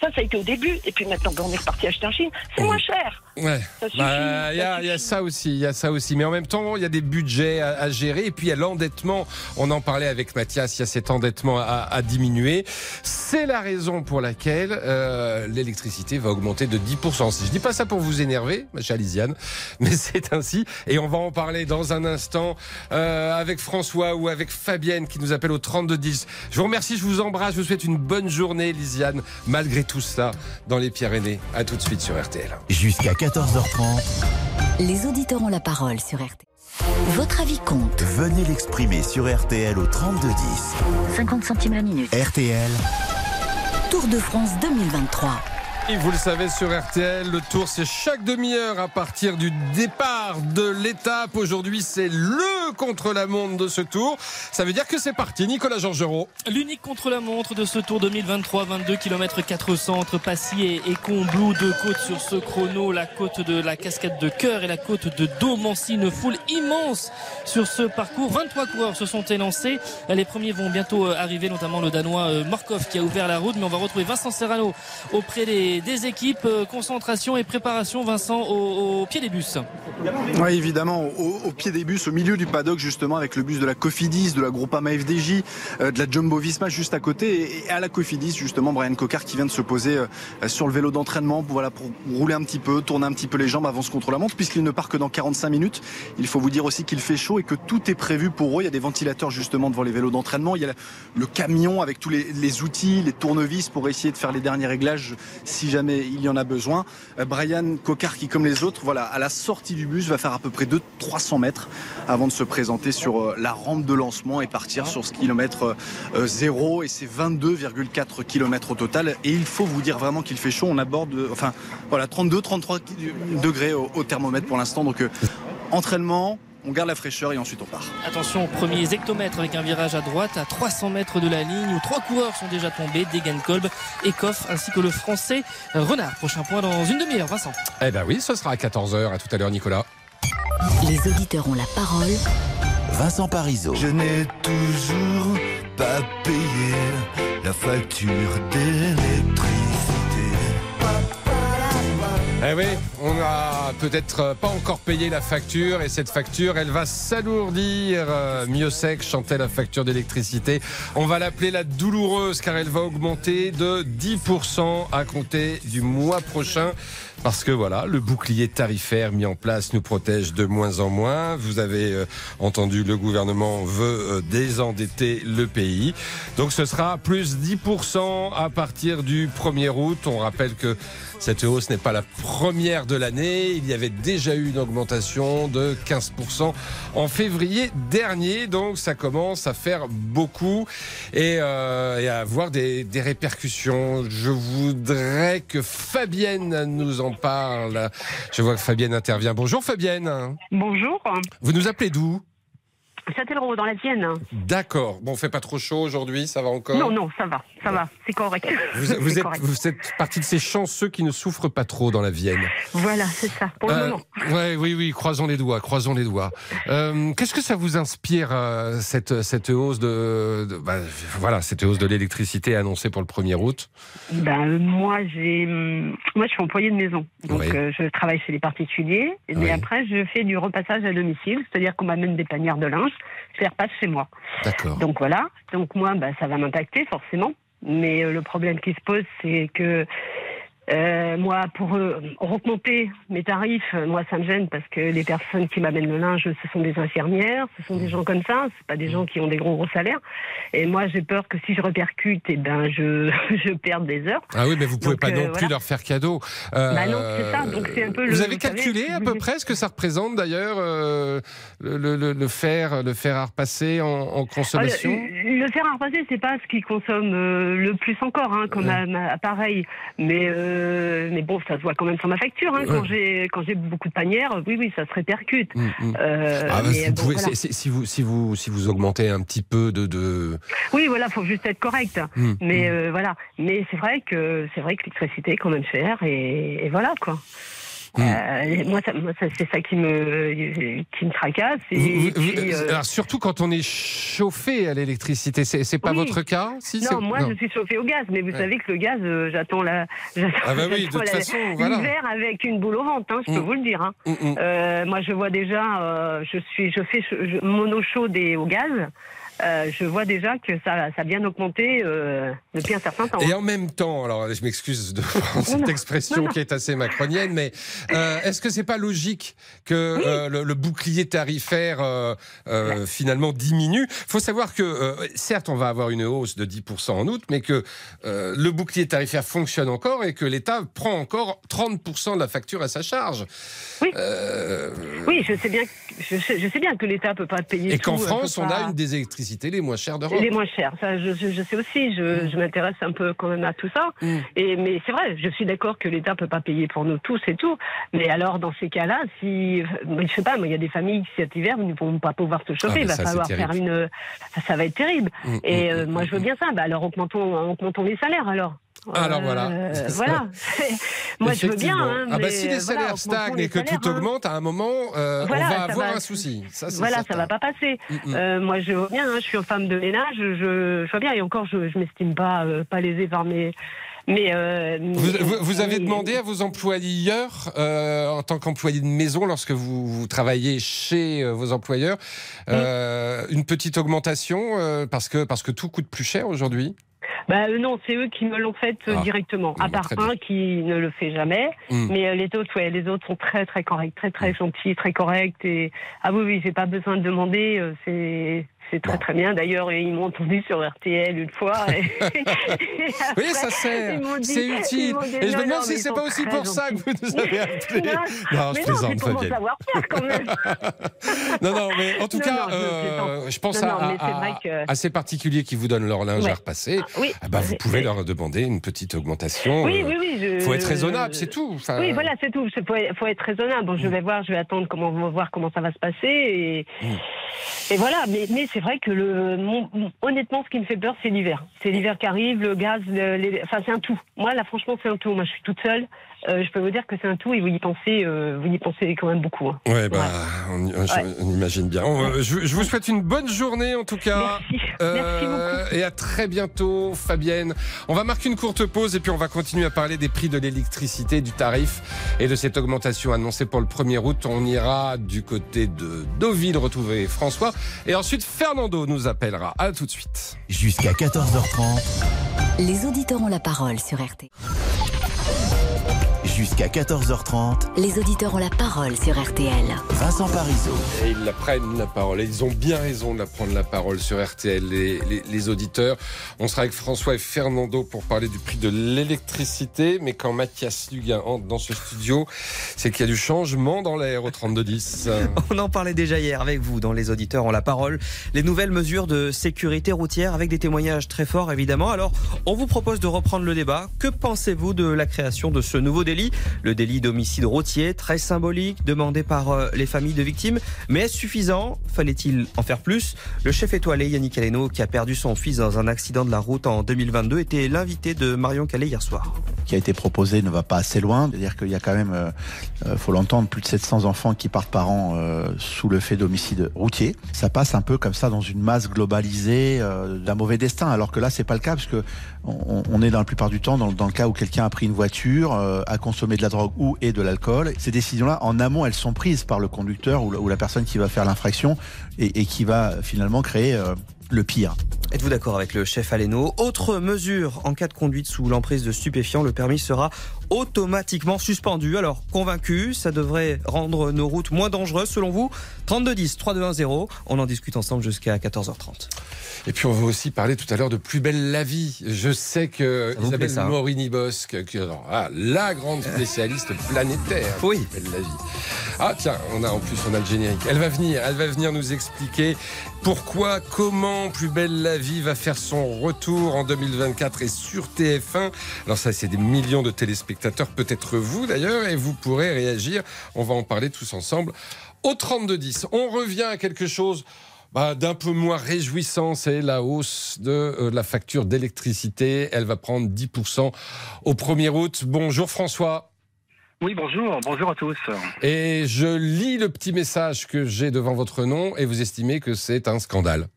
Ça, ça a été au début. Et puis maintenant, ben, on est reparti acheter en Chine. C'est moins cher. Ouais. Bah, Il y, a- ça il y a ça aussi, il y a ça aussi. Mais en même temps, il y a des budgets à, à gérer. Et puis il y a l'endettement. On en parlait avec Mathias. Il y a cet endettement à, à diminuer. C'est la raison pour laquelle euh, l'électricité va augmenter de 10%. Je dis pas ça pour vous énerver, ma chère Lisiane, mais c'est ainsi. Et on va en parler dans un instant euh, avec François ou avec Fabienne qui nous appelle au 3210. Je vous remercie, je vous embrasse, je vous souhaite une bonne journée, Lisiane, malgré tout ça, dans les Pyrénées. À tout de suite sur RTL. Jusqu'à 14h30, Les auditeurs ont la parole sur RTL. Votre avis compte. venez l'exprimer sur RTL au 3210. 50 centimes la minute. RTL, Tour de France 2023. Et vous le savez sur RTL, le tour c'est chaque demi-heure à partir du départ de l'étape. Aujourd'hui c'est le contre-la-montre de ce tour. Ça veut dire que c'est parti. Nicolas Georgerot. L'unique contre-la-montre de ce Tour 2023, 22 km 400 entre Passy et, et Combloux, deux côtes sur ce chrono, la côte de la cascade de Cœur et la côte de Domancy, une foule immense sur ce parcours. 23 coureurs se sont élancés. Les premiers vont bientôt euh, arriver, notamment le Danois euh, Morkov qui a ouvert la route, mais on va retrouver Vincent Serrano auprès des, des équipes. Euh, Concentration et préparation, Vincent, au, pied des bus. Oui, évidemment, au, pied des bus, au milieu du paddock, justement, avec le bus de la Cofidis, de la Groupama FDJ, euh, de la Jumbo Visma juste à côté. Et, à la Cofidis, justement, Brian Cocard qui vient de se poser euh, sur le vélo d'entraînement pour, voilà, rouler un petit peu, tourner un petit peu les jambes avant ce contre-la-montre, puisqu'il ne part que dans 45 minutes. Il faut vous dire aussi qu'il fait chaud et que tout est prévu pour eux. Il y a des ventilateurs, justement, devant les vélos d'entraînement. Il y a le camion avec tous les, outils, les tournevis pour essayer de faire les derniers réglages jamais il y en a besoin. Euh, Brian Cocard qui, comme les autres, voilà, à la sortie du bus, va faire à peu près de 300 mètres avant de se présenter sur euh, la rampe de lancement et partir sur ce kilomètre euh, zéro. Et c'est 22,4 km au total. Et il faut vous dire vraiment qu'il fait chaud. On aborde, enfin, voilà, 32, 33 degrés au, thermomètre pour l'instant. Donc, entraînement, on garde la fraîcheur et ensuite on part. Attention au premier hectomètre avec un virage à droite à 300 mètres de la ligne où trois coureurs sont déjà tombés, Degenkolb, Ekoff ainsi que le français Renard. Prochain point dans une demi-heure, Vincent. Eh ben oui, ce sera à 14h. À tout à l'heure, Nicolas. Les auditeurs ont la parole. Vincent Parisot. Je n'ai toujours pas payé la facture d'électricité. Eh oui, on n'a peut-être pas encore payé la facture et cette facture, elle va s'alourdir. Euh, Mieux sec chantait la facture d'électricité. On va l'appeler la douloureuse car elle va augmenter de 10% à compter du mois prochain. Parce que voilà, le bouclier tarifaire mis en place nous protège de moins en moins. Vous avez euh, entendu, le gouvernement veut euh, désendetter le pays. Donc ce sera plus 10% à partir du 1er août. On rappelle que cette hausse n'est pas la première de l'année. Il y avait déjà eu une augmentation de 15% en février dernier. Donc ça commence à faire beaucoup et, euh, et à avoir des, des répercussions. Je voudrais que Fabienne nous en parle. Je vois que Fabienne intervient. Bonjour Fabienne. Bonjour. Vous nous appelez d'où? Châtellerault, dans la Vienne. D'accord. Bon, fait pas trop chaud aujourd'hui, ça va encore Non, non, ça va, ça va, c'est correct. Vous, vous êtes, correct. vous êtes partie de ces chanceux qui ne souffrent pas trop dans la Vienne. Voilà, c'est ça, pour le Euh, moment. ouais, oui, oui, croisons les doigts, croisons les doigts. Euh, Qu'est-ce que ça vous inspire euh, cette cette hausse de, de- bah, voilà cette hausse de l'électricité annoncée pour le 1er août? Ben, moi, j'ai, moi, je suis employée de maison. Donc, Oui. je travaille chez les particuliers. Mais Oui. après, je fais du repassage à domicile. C'est-à-dire qu'on m'amène des panières de linge. Je les repasse chez moi. D'accord. Donc, voilà. Donc, moi, ben, ça va m'impacter, forcément. Mais euh, le problème qui se pose, c'est que euh, moi, pour euh, remonter mes tarifs, euh, moi, ça me gêne parce que les personnes qui m'amènent le linge, ce sont des infirmières, ce sont des gens comme ça, c'est pas des gens qui ont des gros gros salaires. Et moi, j'ai peur que si je répercute, eh ben, je, je perde des heures. Ah oui, mais vous pouvez Donc, pas euh, non plus leur faire cadeau. Bah non, c'est ça. Donc, c'est un peu Vous le- avez vous savez, calculé à peu près ce que ça représente d'ailleurs le, le, le- fer, le fer à repasser en, en consommation Ah, le, fer à repasser, c'est pas ce qui consomme le plus encore, hein, comme Ouais. un un appareil. Mais, euh, mais bon, ça se voit quand même sur ma facture. Hein, Quand j'ai quand j'ai beaucoup de panières, oui, oui, ça se répercute. Mm, mm. Euh, Ah, bah, mais vous bon, pouvez- voilà. c'est- c'est- si, vous, si, vous, si vous augmentez un petit peu de. de... Oui, voilà, faut juste être correct. Mm, Mais euh, voilà. Mais c'est vrai que c'est vrai que l'électricité est quand même chère et, et voilà quoi. Euh, moi, ça- moi, ça- c'est ça qui me, qui me tracasse. Et, Vous- vous- puis, euh, alors, surtout quand on est chauffé à l'électricité, c'est c'est pas Oui. votre cas si, non, moi je suis chauffée au gaz, mais vous Ouais. savez que le gaz, euh, j'attends la, j'attends Ah bah oui, de j'attends toute la- façon, voilà. l'hiver avec une boule au ventre, hein, je peux Mm. vous le dire. hein. Mm, mm. Euh, moi, je vois déjà, euh, je suis, je fais je- mono chaude et au gaz. Euh, je vois déjà que ça, ça a bien augmenté euh, depuis un certain temps. Et en même temps, alors je m'excuse de prendre cette expression Non, non. qui est assez macronienne, mais euh, est-ce que c'est pas logique que le, le bouclier tarifaire finalement diminue? Faut savoir que certes on va avoir une hausse de 10% en août, mais que le bouclier tarifaire fonctionne encore et que l'État prend encore 30% de la facture à sa charge. Oui. Oui, je sais bien, que- je sais, je sais bien que l'État peut pas payer et qu'en France, on a une des électricités les moins chères d'Europe. Les moins chers, ça je, je- je sais aussi, je, je m'intéresse un peu quand même à tout ça. Mm. Et, mais c'est vrai, je suis d'accord que l'État peut pas payer pour nous tous et tout. Mais alors dans ces cas-là, si, je sais pas, il y a des familles qui cet hiver ne vont pas pouvoir se chauffer, Ah, il va ça, falloir faire une, ça, va être terrible. Mm, et mm, euh, mm, moi je veux bien ça. Bah alors augmentons, augmentons les salaires alors. Alors, voilà. Euh, voilà. moi je veux bien. Hein, ah bah si les voilà, salaires stagnent et que salaires, tout hein. augmente, à un moment, euh, Voilà, on va avoir va- un souci. Ça, voilà, certain. ça va pas passer. Mm, mm. Euh, moi, je vois bien, hein, je suis femme de ménage, je, je vois bien, et encore, je, je m'estime pas, euh, pas lésée par mes. Mais, euh, Vous, vous- vous avez demandé à vos employeurs, euh, en tant qu'employé de maison, lorsque vous, vous travaillez chez euh, vos employeurs, euh, une petite augmentation euh, parce, que, parce que tout coûte plus cher aujourd'hui? Bah euh, non, c'est eux qui me l'ont fait euh, Ah. directement. À Bon, part bien. un qui ne le fait jamais, Mm. mais euh, les autres, ouais, les autres sont très très corrects, très très gentils, très corrects. Et ah oui, oui, j'ai pas besoin de demander. euh, c'est c'est très très bien. D'ailleurs, ils m'ont entendu sur RTL une fois. et- Oui, après, ça sert, c'est utile. dit, Et je me demande si c'est pas aussi pour ça que vous nous avez appelé. Non, Non, mais je non, plaisante, pour savoir-faire quand même? Non, non, mais en tout Non, cas, je euh, plaisante. je pense à, à- que- à ces particuliers qui vous donnent leur linge Ouais. à repasser. Ah, oui. Ah bah, vous Oui, pouvez oui. leur demander une petite augmentation. Oui, euh, oui, oui. je- faut être raisonnable, c'est tout. Enfin, Oui, voilà, c'est tout. Il faut, faut être raisonnable. Bon, je vais voir, je vais attendre comment, voir comment ça va se passer. Et, et voilà, mais, mais c'est vrai que le, mon- honnêtement, ce qui me fait peur, c'est l'hiver. C'est l'hiver qui arrive, le gaz, enfin, c'est un tout. Moi, là, franchement, c'est un tout. Moi, je suis toute seule. Euh, je peux vous dire que c'est un tout et vous y pensez, euh, vous y pensez quand même beaucoup. hein. Ouais, bah, On, y- je- Ouais. on imagine bien. On- je, je vous souhaite une bonne journée en tout cas. Euh, Merci. Merci beaucoup. Et à très bientôt, Fabienne. On va marquer une courte pause et puis on va continuer à parler des prix de l'électricité, du tarif et de cette augmentation annoncée pour le 1er août. On ira du côté de Deauville retrouver François et ensuite Fernando nous appellera. À tout de suite. Jusqu'à 14h30, Les auditeurs ont la parole sur RT. Jusqu'à 14h30, Les auditeurs ont la parole sur RTL. Vincent Parisot. Et ils la prennent la parole. Et ils ont bien raison de la prendre la parole sur RTL, les, les- les auditeurs. On sera avec François et Fernando pour parler du prix de l'électricité. Mais quand Mathias Luguin entre dans ce studio, c'est qu'il y a du changement dans l'air au 3210. On en parlait déjà hier avec vous dans Les Auditeurs ont la parole. Les nouvelles mesures de sécurité routière avec des témoignages très forts évidemment. Alors, on vous propose de reprendre le débat. Que pensez-vous de la création de ce nouveau délit Le délit d'homicide routier, très symbolique, demandé par euh, les familles de victimes. Mais est-ce suffisant Fallait-il en faire plus? Le chef étoilé Yannick Aleno, qui a perdu son fils dans un accident de la route en 2022, était l'invité de Marion Calais hier soir. qui a été proposé ne va pas assez loin. C'est-à-dire qu'il y a quand même, euh, euh, faut l'entendre, plus de 700 enfants qui partent par an euh, sous le fait d'homicide routier. Ça passe un peu comme ça dans une masse globalisée euh, d'un mauvais destin, alors que là c'est pas le cas parce que on, on est dans la plupart du temps dans, dans le cas où quelqu'un a pris une voiture, euh, a consommé de la drogue ou et de l'alcool. Ces décisions-là, en amont, elles sont prises par le conducteur ou la, personne qui va faire l'infraction et, qui va finalement créer euh, le pire. Êtes-vous d'accord avec le chef Aleno? Autre mesure, en cas de conduite sous l'emprise de stupéfiants, le permis sera automatiquement suspendu. Alors, convaincu, ça devrait rendre nos routes moins dangereuses selon vous 3210 3210, on en discute ensemble jusqu'à 14h30. Et puis on va aussi parler tout à l'heure de Plus belle la vie. Je sais que Ça Isabelle plaît, hein Morini-Bosque, ah, la grande spécialiste planétaire Oui. Plus belle la vie. Ah tiens, on a en plus on a le générique. Elle va venir, elle va venir nous expliquer pourquoi, comment Plus belle la vie va faire son retour en 2024 et sur TF1. Alors ça, c'est des millions de téléspectateurs, peut-être vous d'ailleurs, et vous pourrez réagir. On va en parler tous ensemble au 3210. On revient à quelque chose bah, d'un peu moins réjouissant, c'est la hausse de euh, la facture d'électricité. Elle va prendre 10% au 1er août. Bonjour François. Oui, bonjour, bonjour à tous. Et je lis le petit message que j'ai devant votre nom et vous estimez que c'est un scandale.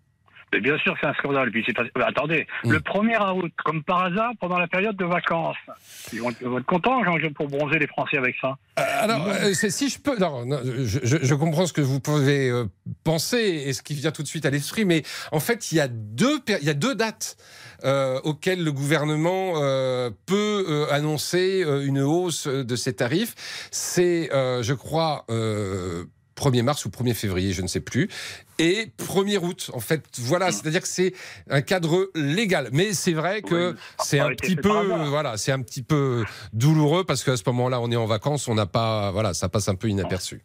Mais bien sûr, c'est un scandale. Puis pas... euh, Attendez, Mm. le 1er août, comme par hasard, pendant la période de vacances, ils vont être contents Jean, pour bronzer les Français avec ça. Alors, euh, c'est- si je peux, non, non, je, je- je comprends ce que vous pouvez euh, penser et ce qui vient tout de suite à l'esprit, mais en fait, il y a deux, il y a deux dates euh, auxquelles le gouvernement euh, peut euh, annoncer euh, une hausse de ses tarifs. C'est, euh, je crois, euh, 1er mars ou 1er février, je ne sais plus, et 1er août. En fait, voilà, c'est-à-dire que c'est un cadre légal. Mais c'est vrai que c'est un petit peu, voilà, c'est un petit peu douloureux parce qu'à ce moment-là, on est en vacances, on n'a pas, voilà, ça passe un peu inaperçu.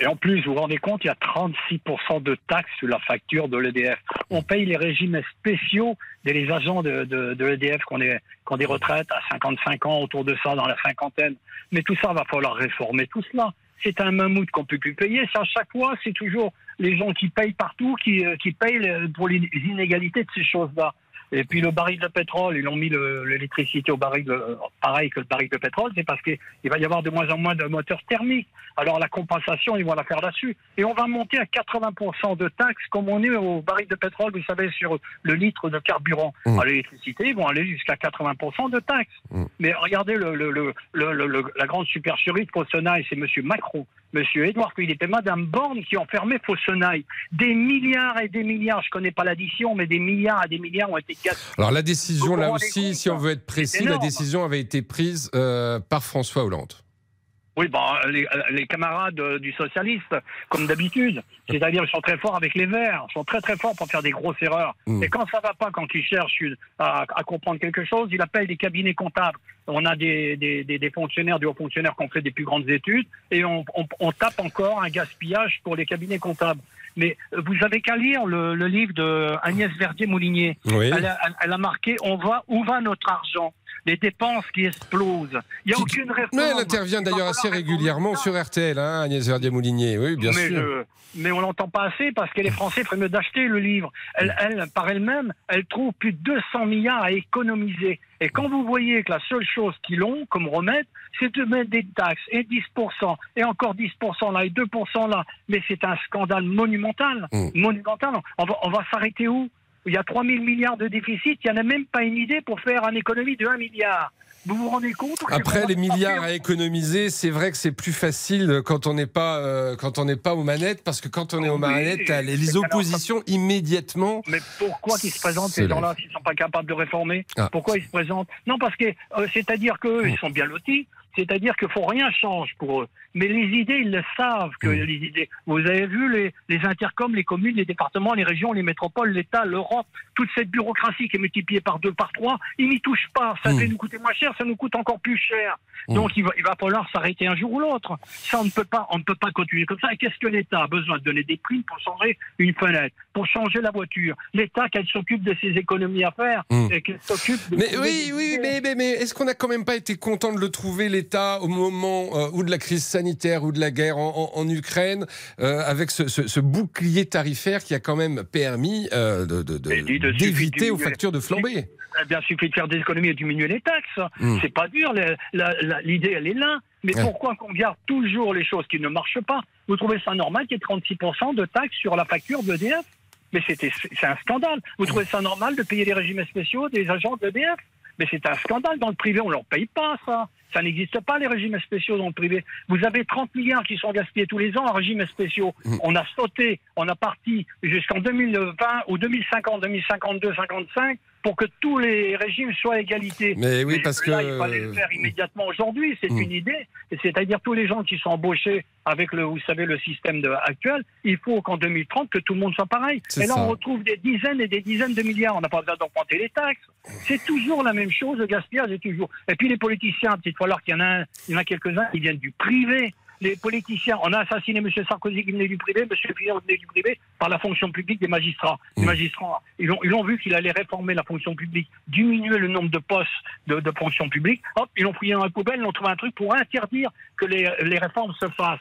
Et en plus, vous vous rendez compte, il y a 36% de taxes sur la facture de l'EDF. On paye les régimes spéciaux des agents de, de, de l'EDF qui ont, des, qui ont des retraites à 55 ans, autour de ça, dans la cinquantaine. Mais tout ça, va falloir réformer tout cela. C'est un mammouth qu'on peut plus payer. À chaque fois, c'est toujours les gens qui payent partout, qui, euh, qui payent le- pour les inégalités de ces choses-là. Et puis le baril de pétrole, ils ont mis le- l'électricité au baril, de, pareil que le baril de pétrole, c'est parce qu'il va y avoir de moins en moins de moteurs thermiques. Alors la compensation, ils vont la faire là-dessus. Et on va monter à 80% de taxes comme on est au baril de pétrole, vous savez, sur le litre de carburant. À l'électricité, ils vont aller jusqu'à 80% de taxes. Mais regardez le, le, le, la grande supercherie de Fossenaille, c'est M. Macron, M. Édouard Philippe et Mme Borne qui ont fermé Fossenaille. Des milliards et des milliards, je connais pas l'addition, mais des milliards et des milliards ont été Alors la décision, là aussi, si on veut être précis, la décision avait été prise euh, par François Hollande. Oui, bon, les, les camarades euh, du socialiste, comme d'habitude, c'est-à-dire ils sont très forts avec les verts, ils sont très très forts pour faire des grosses erreurs. Mm. Et quand ça va pas, quand ils cherchent à, à comprendre quelque chose, ils appellent des cabinets comptables. On a des, des, des, des fonctionnaires, des hauts fonctionnaires qui ont fait des plus grandes études, et on, on, on tape encore un gaspillage pour les cabinets comptables. Mais euh, vous avez qu'à lire le, le livre de Agnès Verdier-Moulinier. Oui. Elle, a, elle- elle a marqué On va où va notre argent? Les dépenses qui explosent. Il n'y a aucune réforme. Mais elle intervient d'ailleurs assez régulièrement sur RTL, hein, Agnès Verdier-Moulinier. Oui, bien mais, sûr. mais on l'entend pas assez parce que les Français feraient mieux d'acheter le livre. Elle, elle, par elle-même, elle trouve plus de 200 milliards à économiser. Et quand vous voyez que la seule chose qu'ils ont comme remède, c'est de mettre des taxes et 10%, et encore 10% là et 2% là, mais c'est un scandale monumental. Monumental. On va, on va s'arrêter où? Il y a 3 000 milliards de déficit, il n'y en a même pas une idée pour faire une économie de 1 milliard. Vous vous rendez compte Après les milliards à économiser, c'est vrai que c'est plus facile quand on n'est pas euh, quand on n'est pas aux manettes, parce que quand on est aux manettes, les, oppositions immédiatement. Mais pourquoi qu'ils se présentent ces gens-là s'ils ne sont pas capables de réformer? Ah. Pourquoi ils se présentent? Non, parce que euh, c'est-à-dire qu'eux, ils sont bien lotis. C'est-à-dire qu'il faut rien change pour eux. Mais les idées, ils le savent que les idées. Vous avez vu les, les intercoms, les communes, les départements, les régions, les métropoles, l'État, l'Europe, toute cette bureaucratie qui est multipliée par deux, par trois, ils n'y touchent pas. Ça devait nous coûter moins cher, ça nous coûte encore plus cher. Donc il va, il va falloir s'arrêter un jour ou l'autre. Ça, on ne peut pas, on ne peut pas continuer comme ça. Et qu'est-ce que l'État a besoin de donner des primes pour changer une fenêtre, pour changer la voiture? L'État, qu'elle s'occupe de ses économies à faire Mm. et qu'elle s'occupe de. Mais oui, oui, mais, mais, mais est-ce qu'on n'a quand même pas été content de le trouver, l'État, au moment euh, ou de la crise sanitaire ou de la guerre en, en- en Ukraine, euh, avec ce, ce- ce bouclier tarifaire qui a quand même permis euh, d'éviter aux factures de flamber Eh bien, suffit de faire des économies et diminuer les taxes. Mm. C'est pas dur. L'idée, elle est là. Mais Ouais. pourquoi qu'on garde toujours les choses qui ne marchent pas? Vous trouvez ça normal qu'il y ait 36% de taxes sur la facture de l'EDF Mais c'était- c'est un scandale. Vous trouvez ça normal de payer les régimes spéciaux des agents de l'EDF Mais c'est un scandale. Dans le privé, on ne leur paye pas ça. Ça n'existe pas, les régimes spéciaux dans le privé. Vous avez 30 milliards qui sont gaspillés tous les ans en régimes spéciaux. On a sauté, on a parti jusqu'en 2020 ou 2050, 2052, 55 pour que tous les régimes soient à égalité. Mais oui, parce là, que- il fallait le faire immédiatement aujourd'hui. C'est Mm. une idée. C'est-à-dire tous les gens qui sont embauchés avec le, vous savez, le système de- actuel, il faut qu'en 2030 que tout le monde soit pareil. Et là, ça. on retrouve des dizaines et des dizaines de milliards. On n'a pas besoin d'augmenter les taxes. C'est toujours la même chose. Le gaspillage est toujours. Et puis les politiciens, il va falloir qu'il y en a, un- il y en a quelques-uns qui viennent du privé. Les politiciens, on a assassiné M. Sarkozy qui venait du privé, M. Fillon venait du privé par la fonction publique des magistrats. Les magistrats, ils ont, ils ont vu qu'il allait réformer la fonction publique, diminuer le nombre de postes de, de fonction publique. Hop, ils l'ont fouillé dans la poubelle, ils ont trouvé un truc pour interdire que les, les réformes se fassent.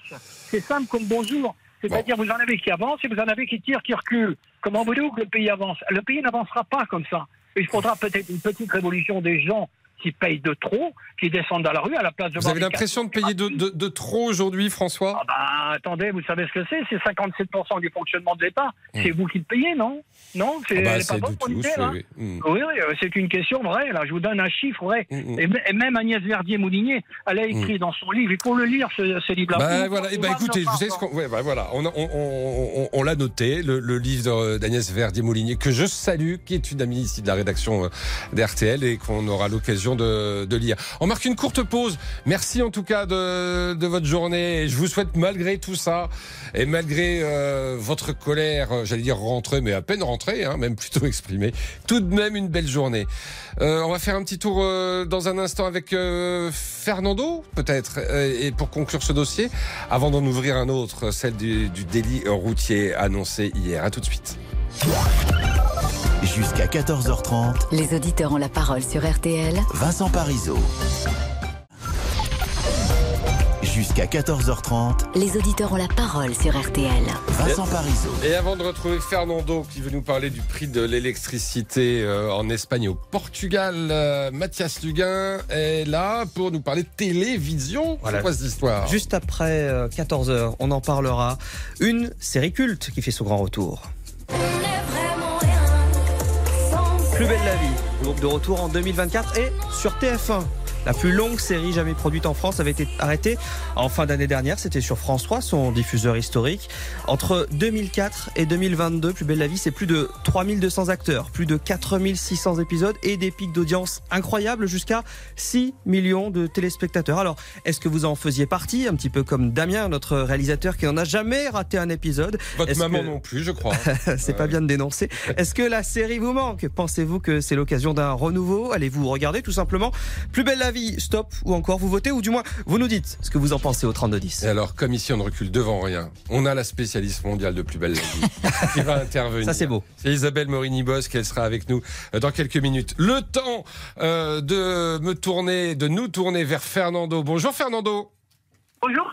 C'est simple comme bonjour. C'est-à-dire, vous en avez qui avancent et vous en avez qui tirent, qui reculent. Comment voulez-vous que le pays avance? Le pays n'avancera pas comme ça. Il faudra peut-être une petite révolution des gens qui payent de trop, qui descendent dans la rue à la place de Vous avez l'impression de payer de, de- de trop aujourd'hui, François Ah bah, attendez, vous savez ce que c'est C'est 57% du fonctionnement de l'État. C'est vous qui le payez, non? Non C'est Ah bah, pas de pour tous, l'idée, oui, oui. Euh, c'est une question vraie. Là, je vous donne un chiffre vrai. Et, m- et même Agnès Verdier-Moulinier, elle a écrit dans son livre, il faut le lire, ce, ce livre-là. Bah Vous- voilà, et vous bah parlez écoutez, vous savez ce qu'on, ouais, bah voilà, on, on, on- on- on l'a noté, le, le livre d'Agnès Verdier-Moulinier que je salue, qui est une amie ici de la rédaction euh, d'RTL et qu'on aura l'occasion de, lire. On marque une courte pause. Merci en tout cas de, votre journée. Je vous souhaite malgré tout ça et malgré euh, votre colère, euh, j'allais dire rentrée, mais à peine rentrée, hein, même plutôt exprimée, tout de même une belle journée. Euh, on va faire un petit tour dans un instant avec Fernando, peut-être, et pour conclure ce dossier, avant d'en ouvrir un autre, celle du, du délit routier annoncé hier. À tout de suite. Jusqu'à 14h30, Les auditeurs ont la parole sur RTL. Vincent Parisot. Jusqu'à 14h30, Les auditeurs ont la parole sur RTL. Vincent Parisot. Et avant de retrouver Fernando qui veut nous parler du prix de l'électricité euh, en Espagne et au Portugal, euh, Mathias Luguin est là pour nous parler de télévision. Voilà. C'est quoi cette histoire? Juste après 14h, on en parlera. Une série culte qui fait son grand retour. Plus belle la vie, groupe de retour en 2024 et sur TF1. La plus longue série jamais produite en France avait été arrêtée en fin d'année dernière. C'était sur France 3, son diffuseur historique. Entre 2004 et 2022, Plus belle la vie, c'est plus de 3200 acteurs, plus de 4600 épisodes et des pics d'audience incroyables jusqu'à 6 millions de téléspectateurs. Alors, est-ce que vous en faisiez partie Un petit peu comme Damien, notre réalisateur qui n'en a jamais raté un épisode? Votre maman que- non plus, je crois. c'est pas bien de dénoncer. Est-ce que la série vous manque? Pensez-vous que c'est l'occasion d'un renouveau? Allez-vous regarder tout simplement Plus belle la vie, stop ou encore vous votez ou du moins vous nous dites ce que vous en pensez au 3210. Et alors, comme ici on ne recule devant rien, on a la spécialiste mondiale de Plus belle la vie qui va intervenir. Ça, c'est beau. C'est Isabelle Morini-Boss qu'elle sera avec nous euh, dans quelques minutes. Le temps euh, de me tourner, de nous tourner vers Fernando. Bonjour Fernando. Bonjour.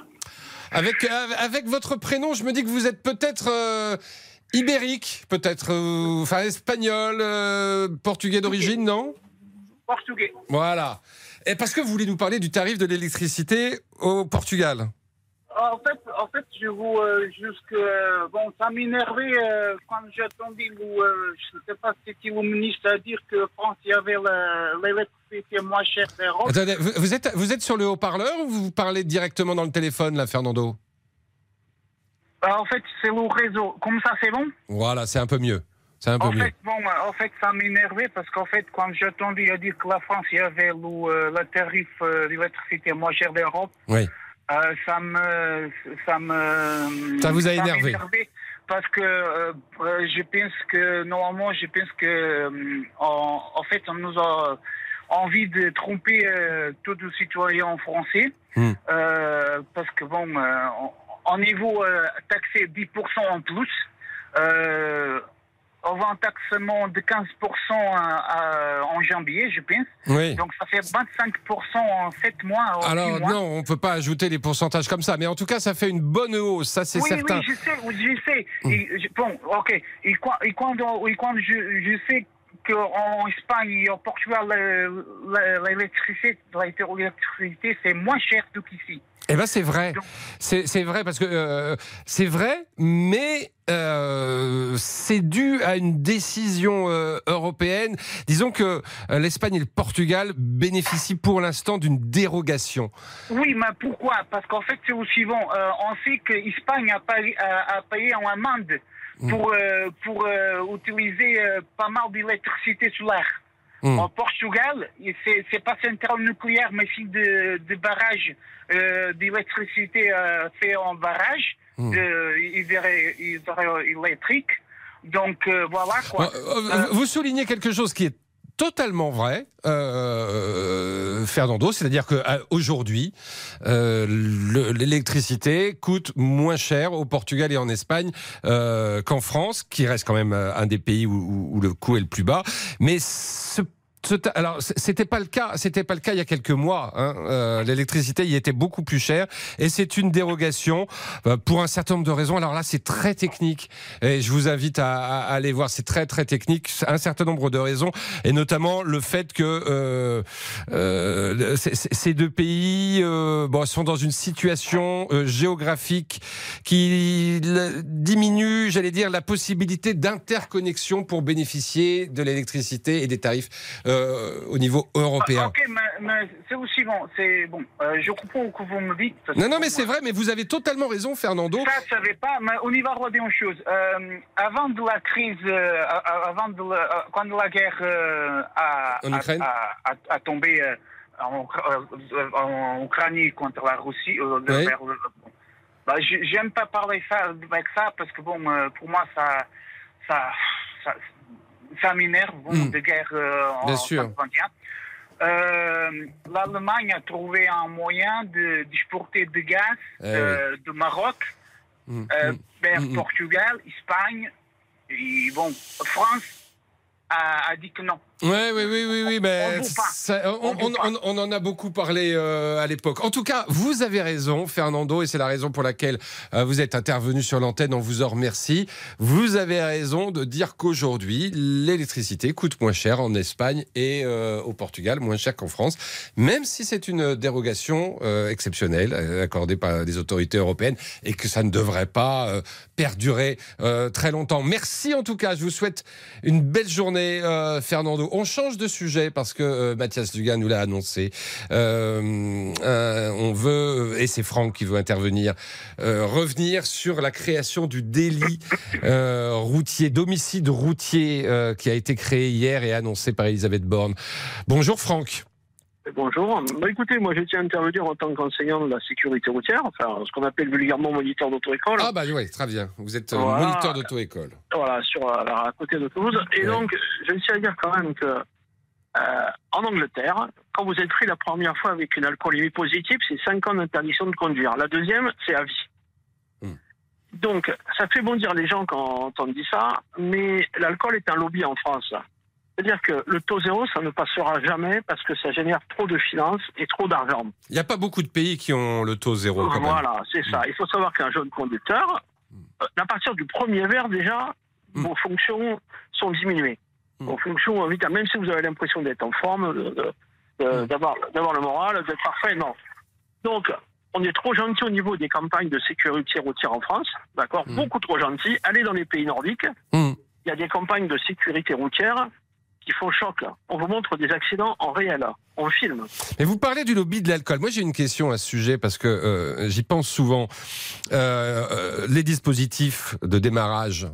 Avec, euh, avec votre prénom, je me dis que vous êtes peut-être euh, ibérique, peut-être, euh, enfin espagnol, euh, portugais d'origine, non? Portugais. Voilà. Et parce que vous voulez nous parler du tarif de l'électricité au Portugal. En fait, en fait, je vous euh, jusque euh, bon, ça m'énervait euh, quand j'ai entendu le, euh, je ne sais pas si c'était le ministre à dire que France y avait l'électricité moins chère d'Europe. Attendez, vous, vous êtes, vous êtes sur le haut-parleur ou vous parlez directement dans le téléphone, là, Fernando? Bah, en fait, c'est le réseau. Comme ça, c'est bon? Voilà, c'est un peu mieux. C'est un peu En mieux. fait, bon, en fait, ça m'énervait parce qu'en fait, quand j'ai entendu dire que la France il y avait le, euh, le tarif euh, d'électricité moins cher d'Europe, Oui. Euh, ça me, ça me, Ça vous a énervé. parce que euh, je pense que normalement, je pense que en, en fait, on nous a envie de tromper euh, tous les citoyens français, Hmm. parce que bon, en- niveau taxé 10% en plus. On va un taxement de 15% à- à- en janvier, je pense. Oui. Donc ça fait 25% en 7 mois. en Alors mois. non, on peut pas ajouter les pourcentages comme ça, mais en tout cas, ça fait une bonne hausse, ça c'est oui, certain. Oui, je sais, oui, je sais. Et je- bon, ok. Et quand, et quand, et quand je, je sais qu'en Espagne et au Portugal, le- le- l'électricité, l'électricité, c'est moins cher qu'ici. Eh ben c'est vrai, c'est vrai parce que euh, c'est vrai, mais euh, c'est dû à une décision euh, européenne. Disons que euh, l'Espagne et le Portugal bénéficient pour l'instant d'une dérogation. Oui, mais pourquoi? Parce qu'en fait, c'est au suivant. Euh, on sait que l'Espagne a, payé- a- a payé en amende pour, euh, pour utiliser pas mal d'électricité solaire. Mm. En Portugal, c'est pas centrale nucléaire, mais c'est de, de barrage euh, d'électricité euh, fait en barrage Mm. de hydro- hydroélectrique. Donc euh, voilà quoi. Euh, euh, Vous soulignez quelque chose qui est totalement vrai, euh, Fernando, c'est-à-dire que euh, euh, le- l'électricité coûte moins cher au Portugal et en Espagne euh, qu'en France, qui reste quand même euh, un des pays où, où- le coût est le plus bas. Mais ce alors c'était pas le cas, c'était pas le cas il y a quelques mois. hein. Euh, L'électricité y était beaucoup plus chère et c'est une dérogation euh, pour un certain nombre de raisons. Alors là, c'est très technique et je vous invite à, à aller voir. C'est très très technique, un certain nombre de raisons et notamment le fait que euh, euh, ces deux pays euh, bon, sont dans une situation euh, géographique qui diminue, j'allais dire, la possibilité d'interconnexion pour bénéficier de l'électricité et des tarifs euh, au niveau européen. Ok, mais, mais c'est aussi bon. C'est bon. Euh, je comprends que vous me dites. Non, non, mais c'est vrai, mais vous avez totalement raison, Fernando. Ça, je savais pas, mais on y va regarder une chose. Euh, avant de la crise, euh, avant de la, euh, quand la guerre euh, a, En a- Ukraine? a, a- a tombé euh, en, euh, en Ukraine contre la Russie, euh, Oui. vers le- bah, j'ai- j'aime pas parler ça avec ça parce que bon, euh, pour moi, ça, ça, ça, ça m'énerve bon, Mm. de guerre euh, en Bien sûr. 2021. Euh, L'Allemagne a trouvé un moyen de- d'exporter du gaz Eh euh, de Maroc Mm, euh, mm, vers mm, mm. Portugal, Espagne, et bon, France a, a dit que non. Oui, oui, oui, oui, On en a beaucoup parlé euh, à l'époque. En tout cas, vous avez raison, Fernando, et c'est la raison pour laquelle euh, vous êtes intervenu sur l'antenne. On vous en remercie. Vous avez raison de dire qu'aujourd'hui, l'électricité coûte moins cher en Espagne et euh, au Portugal, moins cher qu'en France, même si c'est une dérogation exceptionnelle accordée par les autorités européennes et que ça ne devrait pas perdurer très longtemps. Merci en tout cas. Je vous souhaite une belle journée, Fernando. On change de sujet parce que euh, Mathias Dugas nous l'a annoncé. Euh, euh, on veut, et c'est Franck qui veut intervenir, euh, revenir sur la création du délit euh, routier, d'homicide routier euh, qui a été créé hier et annoncé par Elisabeth Borne. Bonjour Franck. Bonjour. Bah, écoutez, moi je tiens à intervenir en tant qu'enseignant de la sécurité routière, enfin ce qu'on appelle vulgairement moniteur d'auto-école. Ah bah oui, très bien. Vous êtes euh, Voilà. moniteur d'auto-école. Voilà, sur, euh, à côté de Toulouse. Et donc, je tiens à dire quand même que euh, en Angleterre, quand vous êtes pris la première fois avec une alcoolémie positive, c'est 5 ans d'interdiction de conduire. La deuxième, c'est à vie. Hmm. Donc, ça fait bondir les gens quand on dit ça, mais l'alcool est un lobby en France. C'est-à-dire que le taux zéro, ça ne passera jamais parce que ça génère trop de finances et trop d'argent. Il n'y a pas beaucoup de pays qui ont le taux zéro quand même. Voilà, c'est ça. Il faut savoir qu'un jeune conducteur, euh, à partir du premier verre déjà, vos fonctions sont diminuées. Vos fonctions, euh, même si vous avez l'impression d'être en forme, de- de- de- Hmm. d'avoir d'avoir le moral, d'être parfait, non. Donc, on est trop gentil au niveau des campagnes de sécurité routière en France, d'accord. Beaucoup trop gentil. Allez dans les pays nordiques, il y a des campagnes de sécurité routière qui font choc. On vous montre des accidents en réel, on filme. Mais vous parlez du lobby de l'alcool. Moi, j'ai une question à ce sujet parce que euh, j'y pense souvent. Euh, euh, les dispositifs de démarrage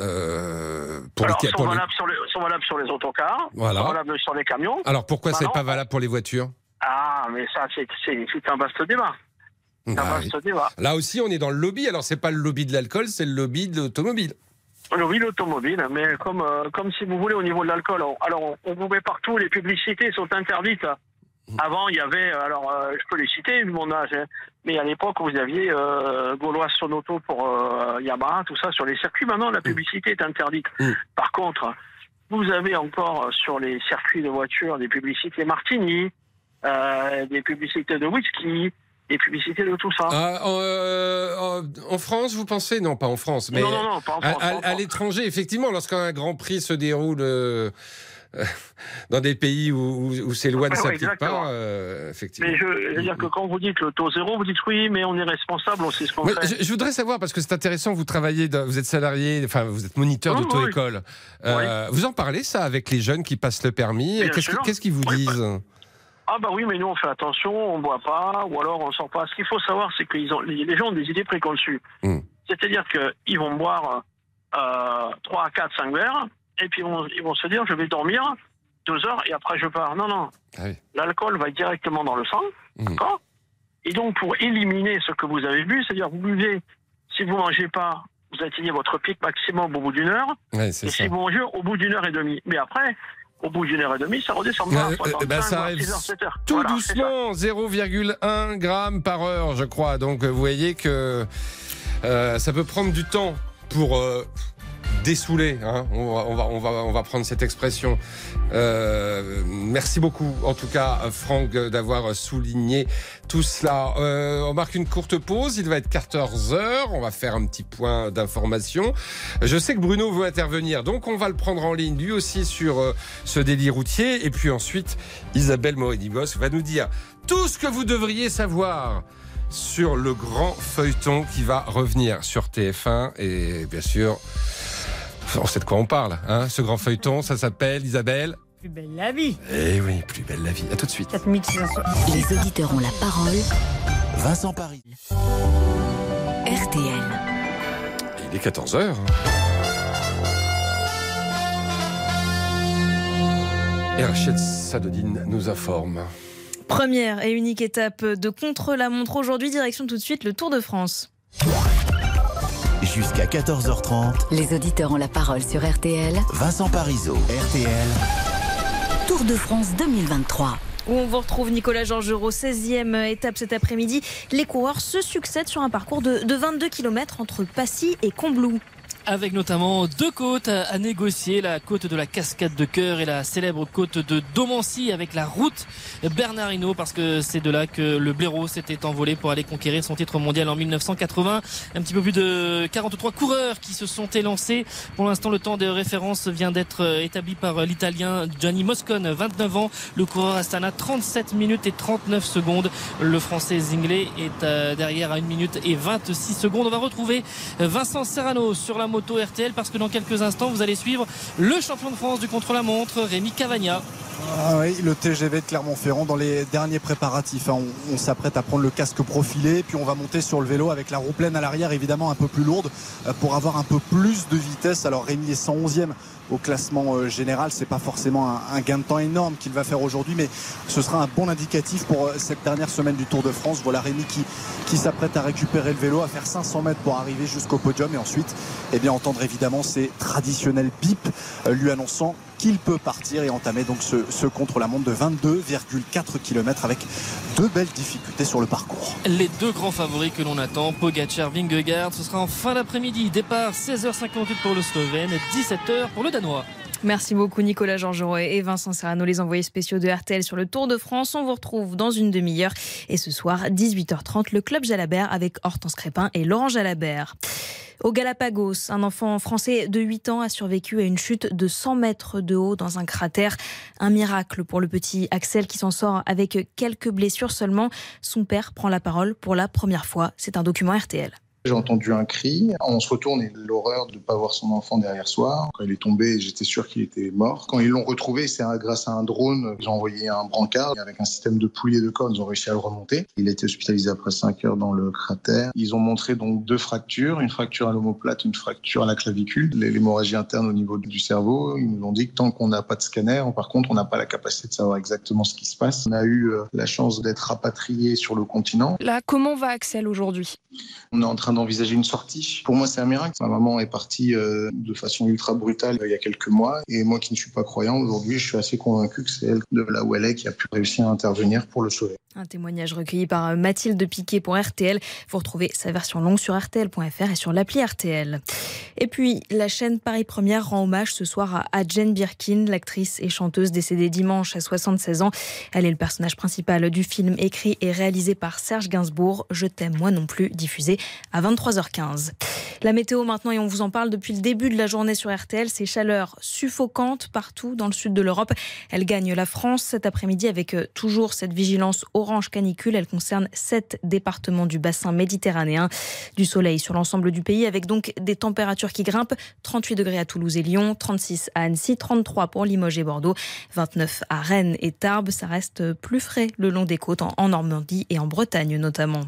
euh, pour Alors, les sont, pour les- valables sur les, sont valables sur les autocars, Voilà. sont valables sur les camions. Alors pourquoi c'est pas valable pour les voitures? Ah, mais ça, c'est un vaste débat. Un Ah, vaste oui. débat. Là aussi, on est dans le lobby. Alors, c'est pas le lobby de l'alcool, c'est le lobby de l'automobile. Oui, l'automobile, mais comme, euh, comme si vous voulez au niveau de l'alcool. on- Alors, on, on vous met partout, les publicités sont interdites. Avant, il y avait, alors euh, je peux les citer, vu mon âge, hein, mais à l'époque, vous aviez euh, Gaulois Sonoto pour euh, Yamaha, tout ça sur les circuits. Maintenant, la publicité est interdite. Par contre, vous avez encore euh, sur les circuits de voitures des publicités Martini, euh, des publicités de whisky, des publicités de tout ça. Ah, en, euh, en- France, vous pensez? Non, pas en France, mais Non, non, non, pas en à- France, à, l'étranger, effectivement, lorsqu'un Grand Prix se déroule euh, euh, dans des pays où, où- où ces lois ne ouais, s'appliquent pas, euh, effectivement. Mais je, je veux dire que quand vous dites le taux zéro, vous dites oui, mais on est responsable, on sait ce qu'on Ouais, fait. je, je voudrais savoir parce que c'est intéressant. Vous travaillez, dans- vous êtes salarié, enfin vous êtes moniteur d'auto-école. Vous en parlez ça avec les jeunes qui passent le permis? Qu'est-ce qu'ils vous Oui, disent? Ah bah oui, mais nous on fait attention, on boit pas, ou alors on sort pas. Ce qu'il faut savoir, c'est que ont, les gens ont des idées préconçues. Hmm. C'est-à-dire qu'ils vont boire euh, 3, 4, 5 verres, et puis ils vont, ils vont se dire, je vais dormir deux heures, et après je pars. Non, non. Ah L'alcool va directement dans le sang, d'accord? Et donc pour éliminer ce que vous avez bu, c'est-à-dire vous buvez, si vous mangez pas, vous atteignez votre pic maximum au bout d'une heure, Ouais, et ça. si vous mangez au bout d'une heure et demie. Mais après, au bout d'une heure et demie, ça redescend. Ouais, euh, bah, ça arrive 6 heures, 7 heures. tout Voilà, doucement, 0,1 g par heure, je crois. Donc, euh, vous voyez que euh, ça peut prendre du temps pour euh, dessoulé. Hein on, va, on, va, on, va, on va prendre cette expression. Euh, merci beaucoup, en tout cas, Franck, d'avoir souligné tout cela. Euh, on marque une courte pause. Il va être 14 heures. On va faire un petit point d'information. Je sais que Bruno veut intervenir, donc on va le prendre en ligne, lui aussi, sur euh, ce délit routier. Et puis ensuite, Isabelle Morinibos va nous dire tout ce que vous devriez savoir sur le grand feuilleton qui va revenir sur TF1 et bien sûr on sait de quoi on parle hein ce grand feuilleton ça s'appelle Isabelle plus belle la vie. Eh oui, plus belle la vie. À tout de suite. 4600. Les auditeurs ont la parole. Vincent Paris. RTL. Il est 14h. Et Rachel Sadodine nous informe. Première et unique étape de contre-la-montre aujourd'hui, direction tout de suite le Tour de France. Jusqu'à 14h30. Les auditeurs ont la parole sur RTL. Vincent Parisot, RTL. Tour de France 2023 où on vous retrouve Nicolas Georgerot, 16e étape cet après-midi. Les coureurs se succèdent sur un parcours de, de 22 km entre Passy et Combloux avec notamment deux côtes à négocier, la côte de la cascade de cœur et la célèbre côte de Domancy avec la route Bernard Hinault parce que c'est de là que le blaireau s'était envolé pour aller conquérir son titre mondial en 1980. Un petit peu plus de 43 coureurs qui se sont élancés. Pour l'instant, le temps de référence vient d'être établi par l'italien Gianni Moscone, 29 ans. Le coureur Astana, 37 minutes et 39 secondes. Le français Zingley est derrière à 1 minute et 26 secondes. On va retrouver Vincent Serrano sur la moto RTL parce que dans quelques instants vous allez suivre le champion de France du contre-la-montre Rémi Cavagna. Ah oui, le TGV de Clermont-Ferrand dans les derniers préparatifs. Hein. On, s'apprête à prendre le casque profilé, puis on va monter sur le vélo avec la roue pleine à l'arrière, évidemment un peu plus lourde, euh, pour avoir un peu plus de vitesse. Alors Rémi est 111e au classement euh, général. C'est pas forcément un, gain de temps énorme qu'il va faire aujourd'hui, mais ce sera un bon indicatif pour euh, cette dernière semaine du Tour de France. Voilà Rémi qui, s'apprête à récupérer le vélo, à faire 500 mètres pour arriver jusqu'au podium et ensuite, eh bien, entendre évidemment ses traditionnels bips lui annonçant qu'il peut partir et entamer donc ce, contre-la-montre de 22,4 km avec deux belles difficultés sur le parcours. Les deux grands favoris que l'on attend, Pogacar, Vingegaard, ce sera en fin d'après-midi. Départ 16h58 pour le Slovène, 17h pour le Danois. Merci beaucoup Nicolas Georgerot et Vincent Serrano, les envoyés spéciaux de RTL sur le Tour de France. On vous retrouve dans une demi-heure. Et ce soir, 18h30, le Club Jalabert avec Hortense Crépin et Laurent Jalabert. Au Galapagos, un enfant français de 8 ans a survécu à une chute de 100 mètres de haut dans un cratère. Un miracle pour le petit Axel qui s'en sort avec quelques blessures seulement. Son père prend la parole pour la première fois. C'est un document RTL. J'ai entendu un cri. On se retourne et l'horreur de ne pas voir son enfant derrière soi. Quand il est tombé, j'étais sûr qu'il était mort. Quand ils l'ont retrouvé, c'est grâce à un drone. Ils ont envoyé un brancard avec un système de poulies et de cordes. Ils ont réussi à le remonter. Il a été hospitalisé après 5 heures dans le cratère. Ils ont montré donc deux fractures, une fracture à l'omoplate, une fracture à la clavicule, l'hémorragie interne au niveau du cerveau. Ils nous ont dit que tant qu'on n'a pas de scanner, par contre, on n'a pas la capacité de savoir exactement ce qui se passe. On a eu euh, la chance d'être rapatrié sur le continent. Là, comment va Axel aujourd'hui? On est en train d'envisager une sortie. Pour moi, c'est un miracle. Ma maman est partie euh, de façon ultra brutale euh, il y a quelques mois. Et moi qui ne suis pas croyant, aujourd'hui, je suis assez convaincu que c'est elle, de là où elle est, qui a pu réussir à intervenir pour le sauver. Un témoignage recueilli par euh, Mathilde Piquet pour RTL. Vous retrouvez sa version longue sur RTL.fr et sur l'appli RTL. Et puis, la chaîne Paris Première rend hommage ce soir à Jane Birkin, l'actrice et chanteuse décédée dimanche à 76 ans. Elle est le personnage principal du film écrit et réalisé par Serge Gainsbourg, Je t'aime moi non plus, diffusé à 23h15. La météo maintenant, et on vous en parle depuis le début de la journée sur RTL, c'est chaleur suffocante partout dans le sud de l'Europe. Elle gagne la France cet après-midi avec euh, toujours cette vigilance orange canicule. Elle concerne sept départements du bassin méditerranéen. Du soleil sur l'ensemble du pays avec donc des températures qui grimpent. 38 degrés à Toulouse et Lyon, 36 à Annecy, 33 pour Limoges et Bordeaux, 29 à Rennes et Tarbes. Ça reste plus frais le long des côtes en Normandie et en Bretagne notamment.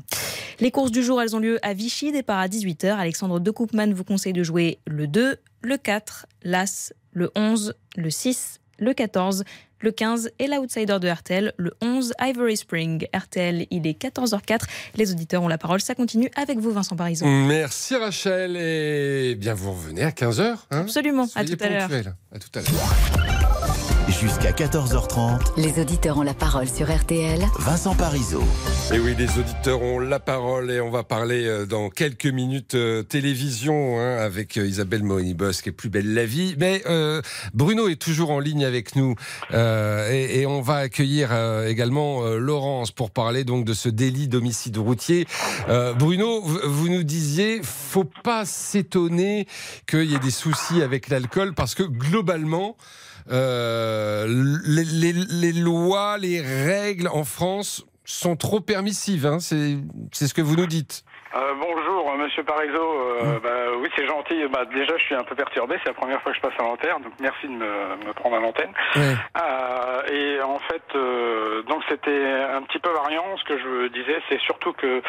Les courses du jour, elles ont lieu à Vichy, départ à 18h. Alexandre De Koopman vous conseille de jouer le 2, le 4, l'As, le 11, le 6, le 14, le 15 et l'outsider de RTL, le 11 Ivory Spring. RTL, il est 14h04. Les auditeurs ont la parole. Ça continue avec vous, Vincent Parison. Merci Rachel. Et bien, vous revenez à 15h. Hein? Absolument. À tout à l'heure. À tout à l'heure. Jusqu'à 14h30, Les auditeurs ont la parole sur RTL. Vincent Parisot. Et oui, les auditeurs ont la parole et on va parler euh, dans quelques minutes euh, télévision hein, avec euh, Isabelle Moïni-Bosque et Plus belle la vie. Mais euh, Bruno est toujours en ligne avec nous euh, et, et on va accueillir euh, également euh, Laurence pour parler donc de ce délit d'homicide routier. Euh, Bruno, vous, vous nous disiez, faut pas s'étonner qu'il y ait des soucis avec l'alcool parce que globalement, euh, les, les- les lois, les règles en France sont trop permissives. hein, c'est ce que vous nous dites. Euh, bonjour, Monsieur Parizeau. Euh, bah, oui, c'est gentil. Bah, déjà, je suis un peu perturbé. C'est la première fois que je passe à l'antenne, donc merci de me, me prendre à l'antenne. Euh, et en fait, donc c'était un petit peu variant. Ce que je disais, c'est surtout que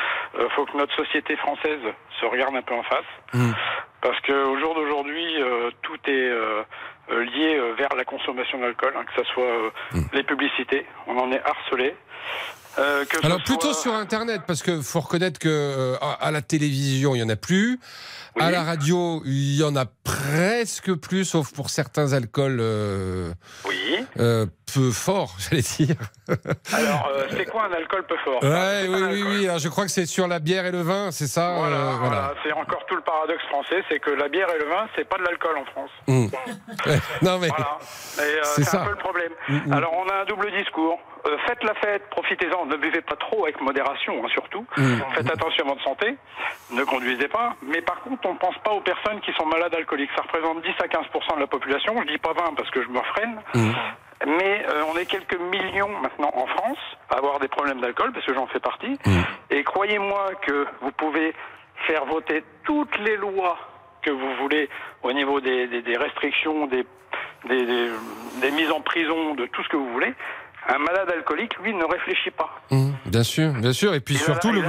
faut que notre société française se regarde un peu en face, parce qu'au jour d'aujourd'hui, tout est euh, euh, lié euh, vers la consommation d'alcool, hein, que ce soit euh, les publicités. On en est harcelé. Euh, que Alors plutôt soit- sur Internet, parce que faut reconnaître que euh, à la télévision il y en a plus, à la radio il y en a presque plus, sauf pour certains alcools euh, euh, peu forts, j'allais dire. Alors, c'est quoi un alcool peu fort? Ouais, oui, oui, oui. alors je crois que c'est sur la bière et le vin, c'est ça. Voilà, voilà. voilà. c'est encore tout le paradoxe français, c'est que la bière et le vin, c'est pas de l'alcool en France. Mm. Ouais, non mais Voilà. C'est un peu le problème. Mm, mm. Alors, on a un double discours. Euh, faites la fête, profitez-en, ne buvez pas trop avec modération, hein, surtout. Mm. Faites attention à votre santé, ne conduisez pas. Mais par contre, on ne pense pas aux personnes qui sont malades alcooliques. Ça représente 10 à 15 de la population. Je dis pas 20 parce que je me freine. Mais euh, on est quelques millions maintenant en France à avoir des problèmes d'alcool, parce que j'en fais partie. Et croyez-moi que vous pouvez faire voter toutes les lois que vous voulez au niveau des, des- des restrictions, des, des, des- des mises en prison, de tout ce que vous voulez. Un malade alcoolique, lui, ne réfléchit pas. Mmh, bien sûr, bien sûr. Et puis Et surtout, le,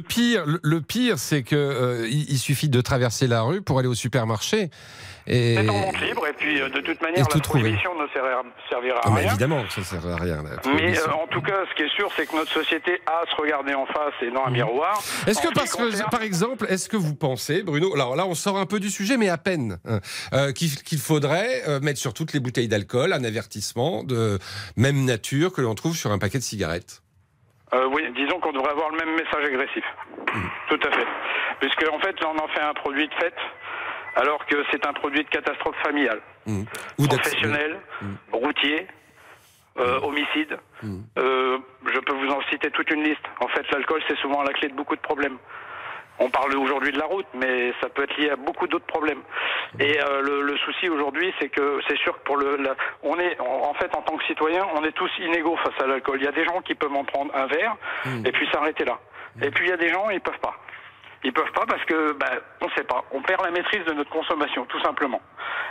pire, le, le pire, c'est que euh, il, il suffit de traverser la rue pour aller au supermarché. Et C'est en vente libre, et puis euh, de toute manière, la trouver. prohibition ne servira, servira Ah, à mais rien. évidemment, que ça sert à rien. Mais euh, en tout cas, ce qui est sûr, c'est que notre société a à se regarder en face et dans un miroir. Mmh. Est-ce En que parce par exemple, est-ce que vous pensez, Bruno, alors là on sort un peu du sujet, mais à peine, hein, euh, qu'il faudrait euh, mettre sur toutes les bouteilles d'alcool un avertissement de même nature que l'on trouve sur un paquet de cigarettes? Oui, disons qu'on devrait avoir le même message agressif. Tout à fait. Puisque en fait, là, on en fait un produit de fête, alors que c'est un produit de catastrophe familiale, Mmh. professionnel, routier, euh, homicide. Euh, je peux vous en citer toute une liste. En fait, l'alcool, c'est souvent la clé de beaucoup de problèmes. On parle aujourd'hui de la route, mais ça peut être lié à beaucoup d'autres problèmes. Et euh, le, le souci aujourd'hui, c'est que c'est sûr que pour le, la- on est en en fait en tant que citoyen, on est tous inégaux face à l'alcool. Il y a des gens qui peuvent en prendre un verre et puis s'arrêter là. Et puis il y a des gens, ils peuvent pas. Ils peuvent pas parce que, bah, on sait pas. On perd la maîtrise de notre consommation, tout simplement.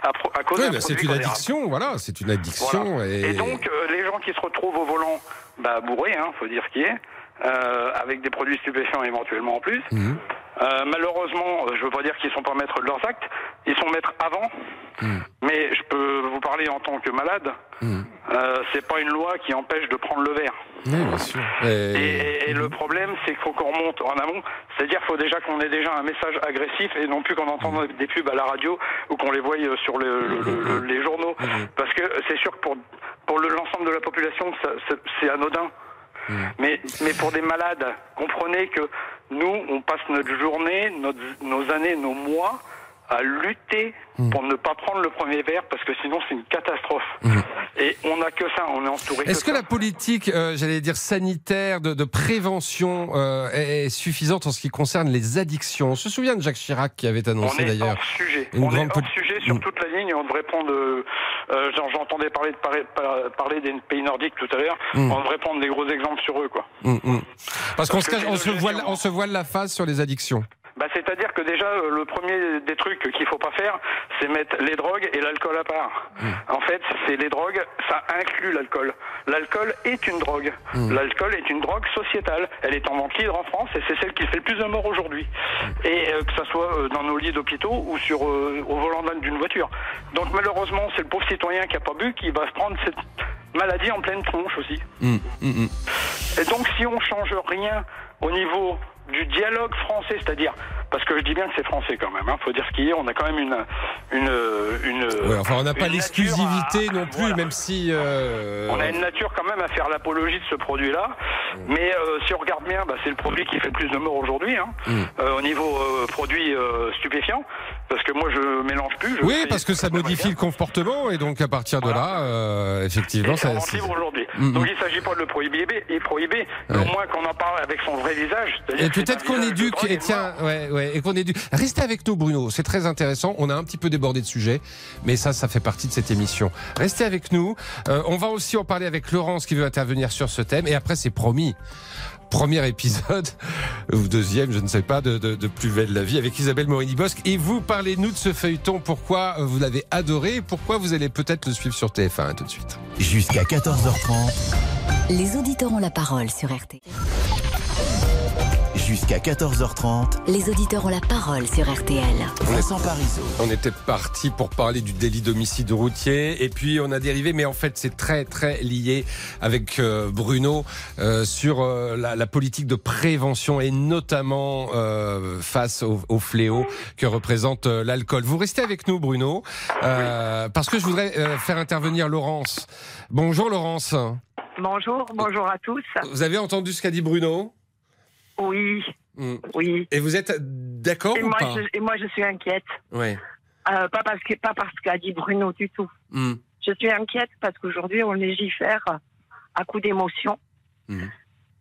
À, à cause Oui, bah, c'est une addiction, voilà, c'est une addiction. Et... et donc, euh, les gens qui se retrouvent au volant, bah, bourrés, hein, faut dire ce qui est, euh, avec des produits stupéfiants éventuellement en plus. Mmh. Euh, malheureusement, euh, je veux pas dire qu'ils sont pas maîtres de leurs actes, ils sont maîtres avant. Mmh. Mais je peux vous parler en tant que malade. Euh, c'est pas une loi qui empêche de prendre le verre. Oui, bien sûr. Et, Et- et- et le problème, c'est qu'il faut qu'on remonte en amont. C'est-à-dire qu'il faut déjà qu'on ait déjà un message agressif et non plus qu'on entende des pubs à la radio ou qu'on les voie euh, sur le- le- le- les journaux. Parce que c'est sûr que pour, pour le- l'ensemble de la population, c'est- c'est anodin. Mais, mais pour des malades, comprenez que nous, on passe notre journée, nos années, nos mois à lutter pour ne pas prendre le premier verre parce que sinon c'est une catastrophe. Et on n'a que ça, on est entouré Est-ce que la politique, euh, j'allais dire sanitaire, de, de prévention euh, est, est suffisante en ce qui concerne les addictions? On se souvient de Jacques Chirac qui avait On annoncé est d'ailleurs sujet. une on grande est hors sujet sur Mm. toute la ligne et on devrait prendre. euh, euh, j'en- J'entendais parler, de, parler, par- parler des pays nordiques tout à l'heure. On devrait prendre des gros exemples sur eux, quoi. Parce qu'on se, Parce cache- que on se les voile, on se voile la face sur les addictions. Bah, c'est-à-dire que déjà, euh, le premier des trucs qu'il faut pas faire, c'est mettre les drogues et l'alcool à part. En fait, c'est les drogues, ça inclut l'alcool. L'alcool est une drogue. L'alcool est une drogue sociétale. Elle est en vente libre en France et c'est celle qui fait le plus de morts aujourd'hui. Et euh, que ça soit euh, dans nos lits d'hôpitaux ou sur euh, au volant d'un- d'une voiture. Donc malheureusement, c'est le pauvre citoyen qui a pas bu qui va se prendre cette maladie en pleine tronche aussi. Et donc, si on change rien au niveau du dialogue français, c'est-à-dire parce que je dis bien que c'est français quand même. Il faut dire ce qu'il y a. On a quand même une une une. Ouais, enfin, on n'a pas l'exclusivité non plus, même si. euh, On a une nature quand même à faire l'apologie de ce produit-là, mais euh, si on regarde bien, bah, c'est le produit qui fait le plus de morts aujourd'hui, hein, Mm. euh, au niveau produit stupéfiant, parce que moi je mélange plus. je Oui, parce que ça modifie le comportement et donc à partir de là, effectivement, Et ça. aujourd'hui. Mm, Donc mm. il ne s'agit pas de le prohiber, et prohiber mais au moins qu'on en parle avec son vrai visage. Et peut-être qu'on éduque, et tiens, ouais, ouais, et qu'on éduque. Restez avec nous, Bruno. C'est très intéressant. On a un petit peu débordé de sujet, mais ça, ça fait partie de cette émission. Restez avec nous. Euh, on va aussi en parler avec Laurence qui veut intervenir sur ce thème. Et après, c'est promis. Premier épisode, ou deuxième, je ne sais pas, de, de, de Plus belle la vie avec Isabelle Morini-Bosque. Et vous, parlez-nous de ce feuilleton. Pourquoi vous l'avez adoré et pourquoi vous allez peut-être le suivre sur TF1 tout de suite? Jusqu'à 14h30, Les auditeurs ont la parole sur RT. Jusqu'à 14h30, Les auditeurs ont la parole sur RTL. Vincent Parisot. On était parti pour parler du délit d'homicide routier et puis on a dérivé, mais en fait c'est très très lié avec euh, Bruno euh, sur euh, la, la politique de prévention et notamment euh, face au, au fléau que représente euh, l'alcool. Vous restez avec nous Bruno euh, parce que je voudrais euh, faire intervenir Laurence. Bonjour Laurence. Bonjour, bonjour à tous. Vous avez entendu ce qu'a dit Bruno? Oui, Mm. oui. Et vous êtes d'accord ou moi, pas je, et moi, je suis inquiète. Ouais. Euh, pas parce que pas parce qu'a dit Bruno du tout. Mm. Je suis inquiète parce qu'aujourd'hui, on légifère à coup d'émotion. Mm.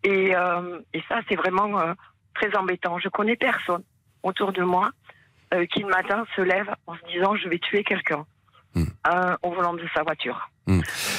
Et, euh, et ça, c'est vraiment euh, très embêtant. Je connais personne autour de moi qui le matin se lève en se disant je vais tuer quelqu'un euh, au volant de sa voiture.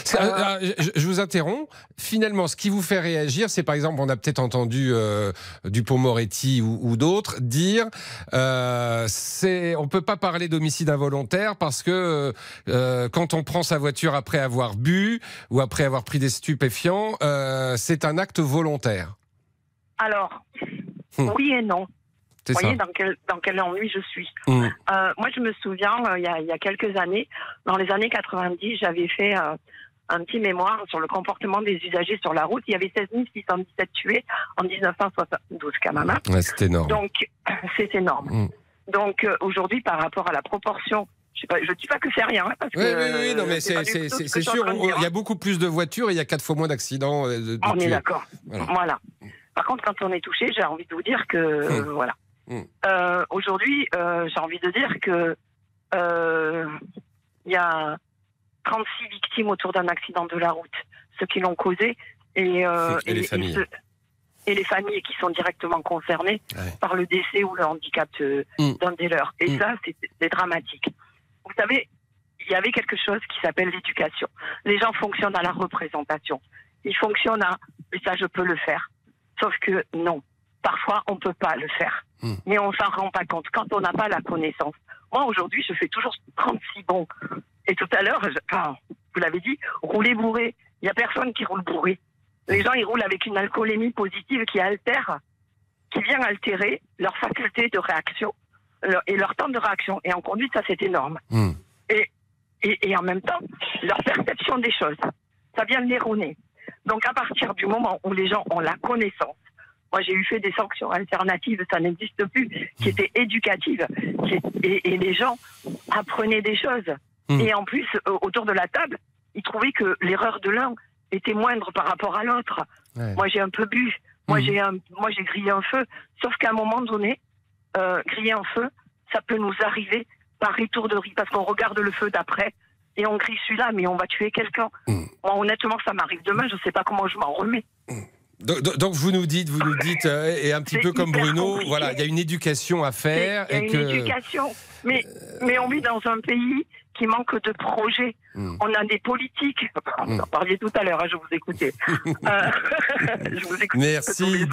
C'est- euh, euh, je, je vous interromps. Finalement, ce qui vous fait réagir, c'est par exemple, on a peut-être entendu euh, Dupont-Moretti ou, ou d'autres dire, euh, c'est, on peut pas parler d'homicide involontaire parce que euh, quand on prend sa voiture après avoir bu ou après avoir pris des stupéfiants, euh, c'est un acte volontaire. Alors, Hmm. oui et non. Vous voyez dans quel, dans quel ennui je suis. Mm. Euh, moi, je me souviens, euh, il y, a, il y a quelques années, dans les années 90, j'avais fait euh, un petit mémoire sur le comportement des usagers sur la route. Il y avait 16 617 tués en 1972, quand même. hein. Ouais, c'est énorme. Donc, c'est énorme. Mm. Donc, aujourd'hui, par rapport à la proportion, je je dis pas que c'est rien, hein, parce Oui, que oui, oui, non, mais c'est ce sûr. Il y hein. a beaucoup plus de voitures et il y a quatre fois moins d'accidents. de- de On est d'accord. Voilà. Voilà. Par contre, quand on est touché, j'ai envie de vous dire que Hmm. voilà. Hmm. Euh, Aujourd'hui, euh, j'ai envie de dire que euh, il y a 36 victimes autour d'un accident de la route, ceux qui l'ont causé et, euh, Et les familles. ceux- et les familles qui sont directement concernées par le décès ou le handicap Hmm. d'un des leurs. Et Hmm. ça, c'est c'est dramatique. Vous savez, il y avait quelque chose qui s'appelle l'éducation. Les gens fonctionnent à la représentation. Ils fonctionnent à mais ça, je peux le faire. Sauf que non, parfois, on peut pas le faire. Hmm. Mais on s'en rend pas compte quand on n'a pas la connaissance. Moi, aujourd'hui, je fais toujours 36 bons. Et tout à l'heure, enfin, vous l'avez dit, rouler bourré. Il y a personne qui roule bourré. Les gens, ils roulent avec une alcoolémie positive qui altère, qui vient altérer leur faculté de réaction leur- et leur temps de réaction. Et en conduite, ça, c'est énorme. Hmm. Et, et, et en même temps, leur perception des choses. Ça vient de. Donc, à partir du moment où les gens ont la connaissance, moi, j'ai eu fait des sanctions alternatives, ça n'existe plus, qui étaient éducatives. et, et les gens apprenaient des choses. Hmm. Et en plus, autour de la table, ils trouvaient que l'erreur de l'un était moindre par rapport à l'autre. Ouais. Moi, j'ai un peu bu. Moi, j'ai un- moi, j'ai grillé un feu. Sauf qu'à un moment donné, euh, griller un feu, ça peut nous arriver par étourderie, parce qu'on regarde le feu d'après et on grille celui-là, mais on va tuer quelqu'un. Moi, honnêtement, ça m'arrive demain, je sais pas comment je m'en remets. Donc- donc vous nous dites, vous nous dites, euh, et un petit peu comme Bruno, compliqué. voilà, il y a une éducation à faire Il y a et une que. éducation. Mais, mais on vit dans un pays qui manque de projets. Hmm. On a des politiques. Vous en parliez tout à l'heure, hein, je vous écoutais. Euh, je vous écoute tous Merci,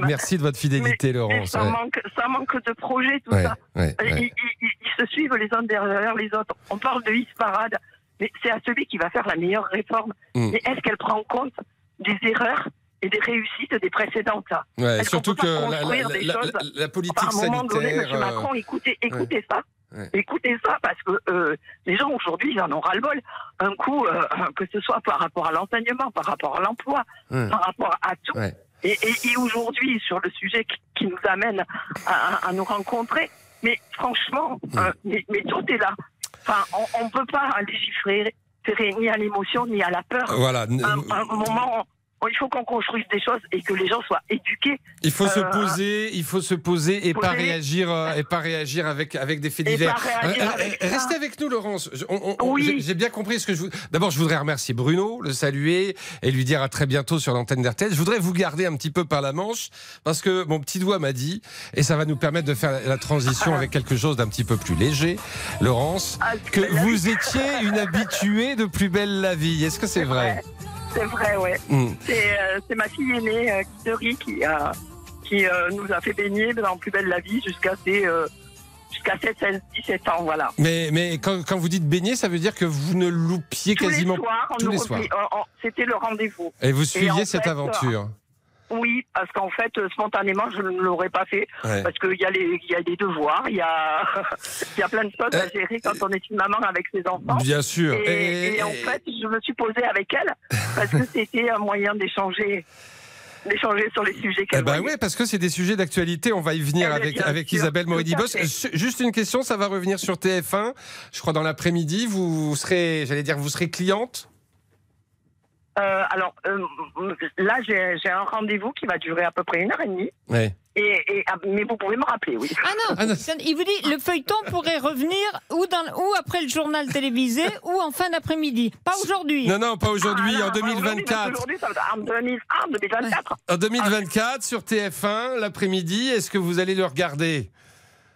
mais merci de votre fidélité, Mais Laurence. ça, ouais. manque, ça manque de projets, tout Ouais, ça. ouais, Euh. Ils, ils- ils- ils se suivent les uns derrière les autres. On parle de hit parade, mais c'est à celui qui va faire la meilleure réforme. Mm. Mais est-ce qu'elle prend en compte des erreurs et des réussites des précédentes Ouais, surtout que la, la- la- la- politique Enfin, à un moment donné. M. Macron, euh, écoutez, écoutez ça. Ouais. Écoutez ça, parce que euh, les gens aujourd'hui, ils en ont ras-le-bol. Un coup, euh, que ce soit par rapport à l'enseignement, par rapport à l'emploi, par rapport à tout. Et, et- et aujourd'hui, sur le sujet qui, qui nous amène à, nous rencontrer, mais franchement, euh, mais, mais tout est là. Enfin, on ne peut pas légiférer ni à l'émotion ni à la peur. Voilà. Un moment, il faut qu'on construise des choses et que les gens soient éduqués. Il faut se Euh, poser, il faut se poser et pas réagir euh, et pas réagir avec avec des faits divers. Euh, ça. Restez avec nous, Laurence. J'ai j'ai bien compris ce que je vous. D'abord, je voudrais remercier Bruno, le saluer et lui dire à très bientôt sur l'antenne d'RTL. Je voudrais vous garder un petit peu par la manche parce que mon petit doigt m'a dit et ça va nous permettre de faire la transition avec quelque chose d'un petit peu plus léger. Laurence, Ah, que vous étiez une habituée de Plus belle la vie. Est-ce que c'est vrai? C'est vrai, ouais. Mm. C'est euh, c'est ma fille aînée, euh, Kiteri, qui, a, qui euh, nous a fait baigner dans Plus belle la vie jusqu'à ses, euh, jusqu'à 7, 16, 17 ans, voilà. Mais, mais quand, quand vous dites baigner, ça veut dire que vous ne loupiez Tous quasiment les soirs, tous les soirs. on- on- C'était le rendez-vous. Et vous suiviez cette fait, aventure euh, Oui, parce qu'en fait, euh, spontanément, je ne l'aurais pas fait. Ouais. Parce qu'il y, a les- il y a des devoirs, il y a, il y a plein de choses à gérer quand on est une maman avec ses enfants. Euh. Bien sûr. Et, Et- et en fait, je me suis posée avec elle parce que c'était un moyen d'échanger d'échanger sur les sujets Eh qu'elle ben voyait. oui, parce que c'est des sujets d'actualité. On va y venir Eh ben, avec, avec sûr, Isabelle. Su- Juste une question, ça va revenir sur TF1. Je crois dans l'après-midi, vous serez, j'allais dire, vous serez cliente. Euh, alors euh, là, j'ai j'ai un rendez-vous qui va durer à peu près une heure et demie. Ouais. Et, et- ah, mais vous pouvez me rappeler, oui. Ah non, il vous dit le feuilleton pourrait revenir ou, dans, ou après le journal télévisé ou en fin d'après-midi. Pas aujourd'hui. Non, non, pas aujourd'hui, Ah, en non, pas aujourd'hui, 2024. Aujourd'hui, en 2000 ah, 2024. En 2024, sur TF1, l'après-midi, est-ce que vous allez le regarder?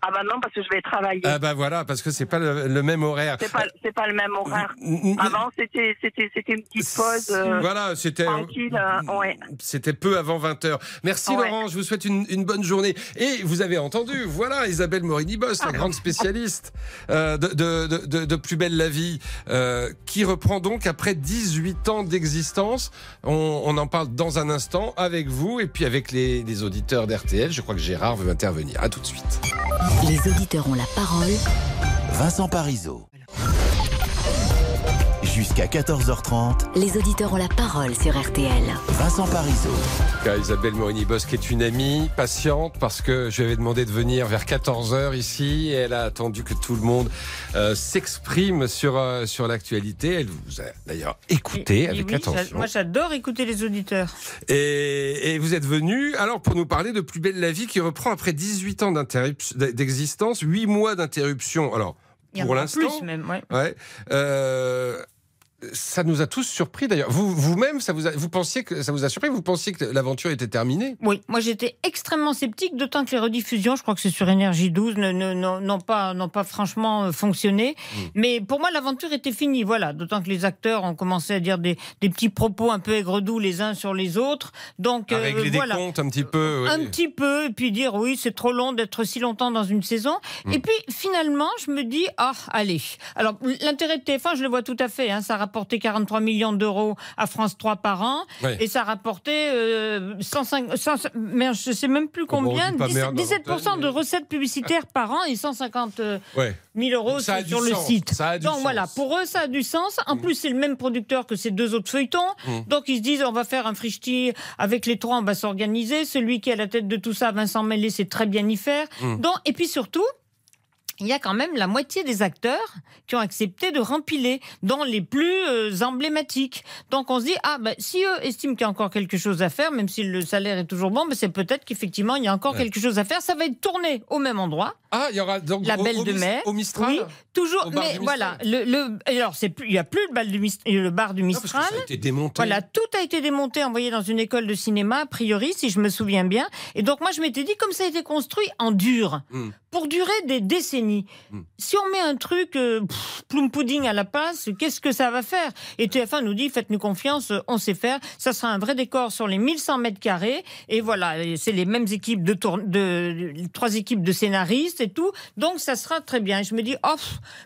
Ah bah non, parce que je vais travailler. Ah bah voilà, parce que c'est pas le, le même horaire. C'est pas, c'est pas le même horaire. Avant, c'était, c'était, c'était une petite pause. euh, Voilà, c'était Tranquille, euh, ouais. c'était peu avant 20h. Merci Ouais. Laurent, je vous souhaite une, une bonne journée. Et vous avez entendu, voilà Isabelle Morini-Boss, la grande spécialiste euh, de, de, de- de- Plus belle la vie, euh, qui reprend donc après 18 ans d'existence. On, on en parle dans un instant avec vous et puis avec les, les auditeurs d'RTL. Je crois que Gérard veut intervenir. À tout de suite. Les auditeurs ont la parole. Vincent Parisot. Jusqu'à 14h30, Les auditeurs ont la parole sur RTL. Vincent Parisot. cas, Isabelle Morini-Boss, qui est une amie patiente, parce que je lui avais demandé de venir vers 14h ici, et elle a attendu que tout le monde euh, s'exprime sur, euh, sur l'actualité. Elle vous a d'ailleurs écouté Et avec oui, attention. moi j'adore écouter les auditeurs. Et, et vous êtes venu alors pour nous parler de Plus belle la vie qui reprend après 18 ans d'existence, 8 mois d'interruption. Alors, pour l'instant, ouais. Ouais. Euh, ça nous a tous surpris d'ailleurs. Vous, vous-même, ça vous, a- vous pensiez que ça vous a surpris? Vous pensiez que l'aventure était terminée? Oui, moi j'étais extrêmement sceptique, d'autant que les rediffusions, je crois que c'est sur Énergie 12, ne- ne- ne- n'ont pas, n'ont pas franchement euh, fonctionné. Hmm. Mais pour moi, l'aventure était finie, voilà. D'autant que les acteurs ont commencé à dire des, des petits propos un peu aigre-doux les uns sur les autres. Donc À euh, régler voilà. des comptes un petit peu. oui. Un petit peu, et puis dire oui, c'est trop long d'être si longtemps dans une saison. Hmm. Et puis finalement, je me dis, ah, allez. Alors, l'intérêt de TF1, je le vois tout à fait. Hein, ça rapportait 43 millions d'euros à France 3 par an. Ouais. Et ça rapportait euh, 105, 100 merde, je sais même plus on combien, dit pas 17, merde, 17% de recettes publicitaires par an et 150 euh, Ouais. 1000 euros sur le site. ça a du Donc sens. voilà, pour eux, ça a du sens. En plus, c'est le même producteur que ces deux autres feuilletons. Mm. Donc ils se disent, on va faire un frichti avec les trois, on va s'organiser. Celui qui est à la tête de tout ça, Vincent Mellet, sait très bien y faire. Donc, et puis surtout, il y a quand même la moitié des acteurs qui ont accepté de rempiler, dont les plus euh, emblématiques. Donc on se dit, ah ben si eux estiment qu'il y a encore quelque chose à faire, même si le salaire est toujours bon, ben, c'est peut-être qu'effectivement il y a encore Ouais. quelque chose à faire. Ça va être tourné au même endroit. Ah, il y aura donc La au- Belle au de Mer. Au Mistral Oui, toujours. Bar mais voilà, le, le- alors c'est il y a plus le, bal du Mist- le bar du Non, Mistral. ça a été démonté. Voilà, tout a été démonté, envoyé dans une école de cinéma, a priori, si je me souviens bien. Et donc, moi, je m'étais dit, comme ça a été construit en dur, Hmm. pour durer des décennies, si on met un truc euh, pff, plum pudding à la passe, qu'est-ce que ça va faire? Et TF1 nous dit, faites-nous confiance, on sait faire. Ça sera un vrai décor sur les 1100 mètres carrés. Et voilà, c'est les mêmes équipes de, tour- de, de- trois équipes de scénaristes. Et tout. Donc ça sera très bien. Je me dis, oh,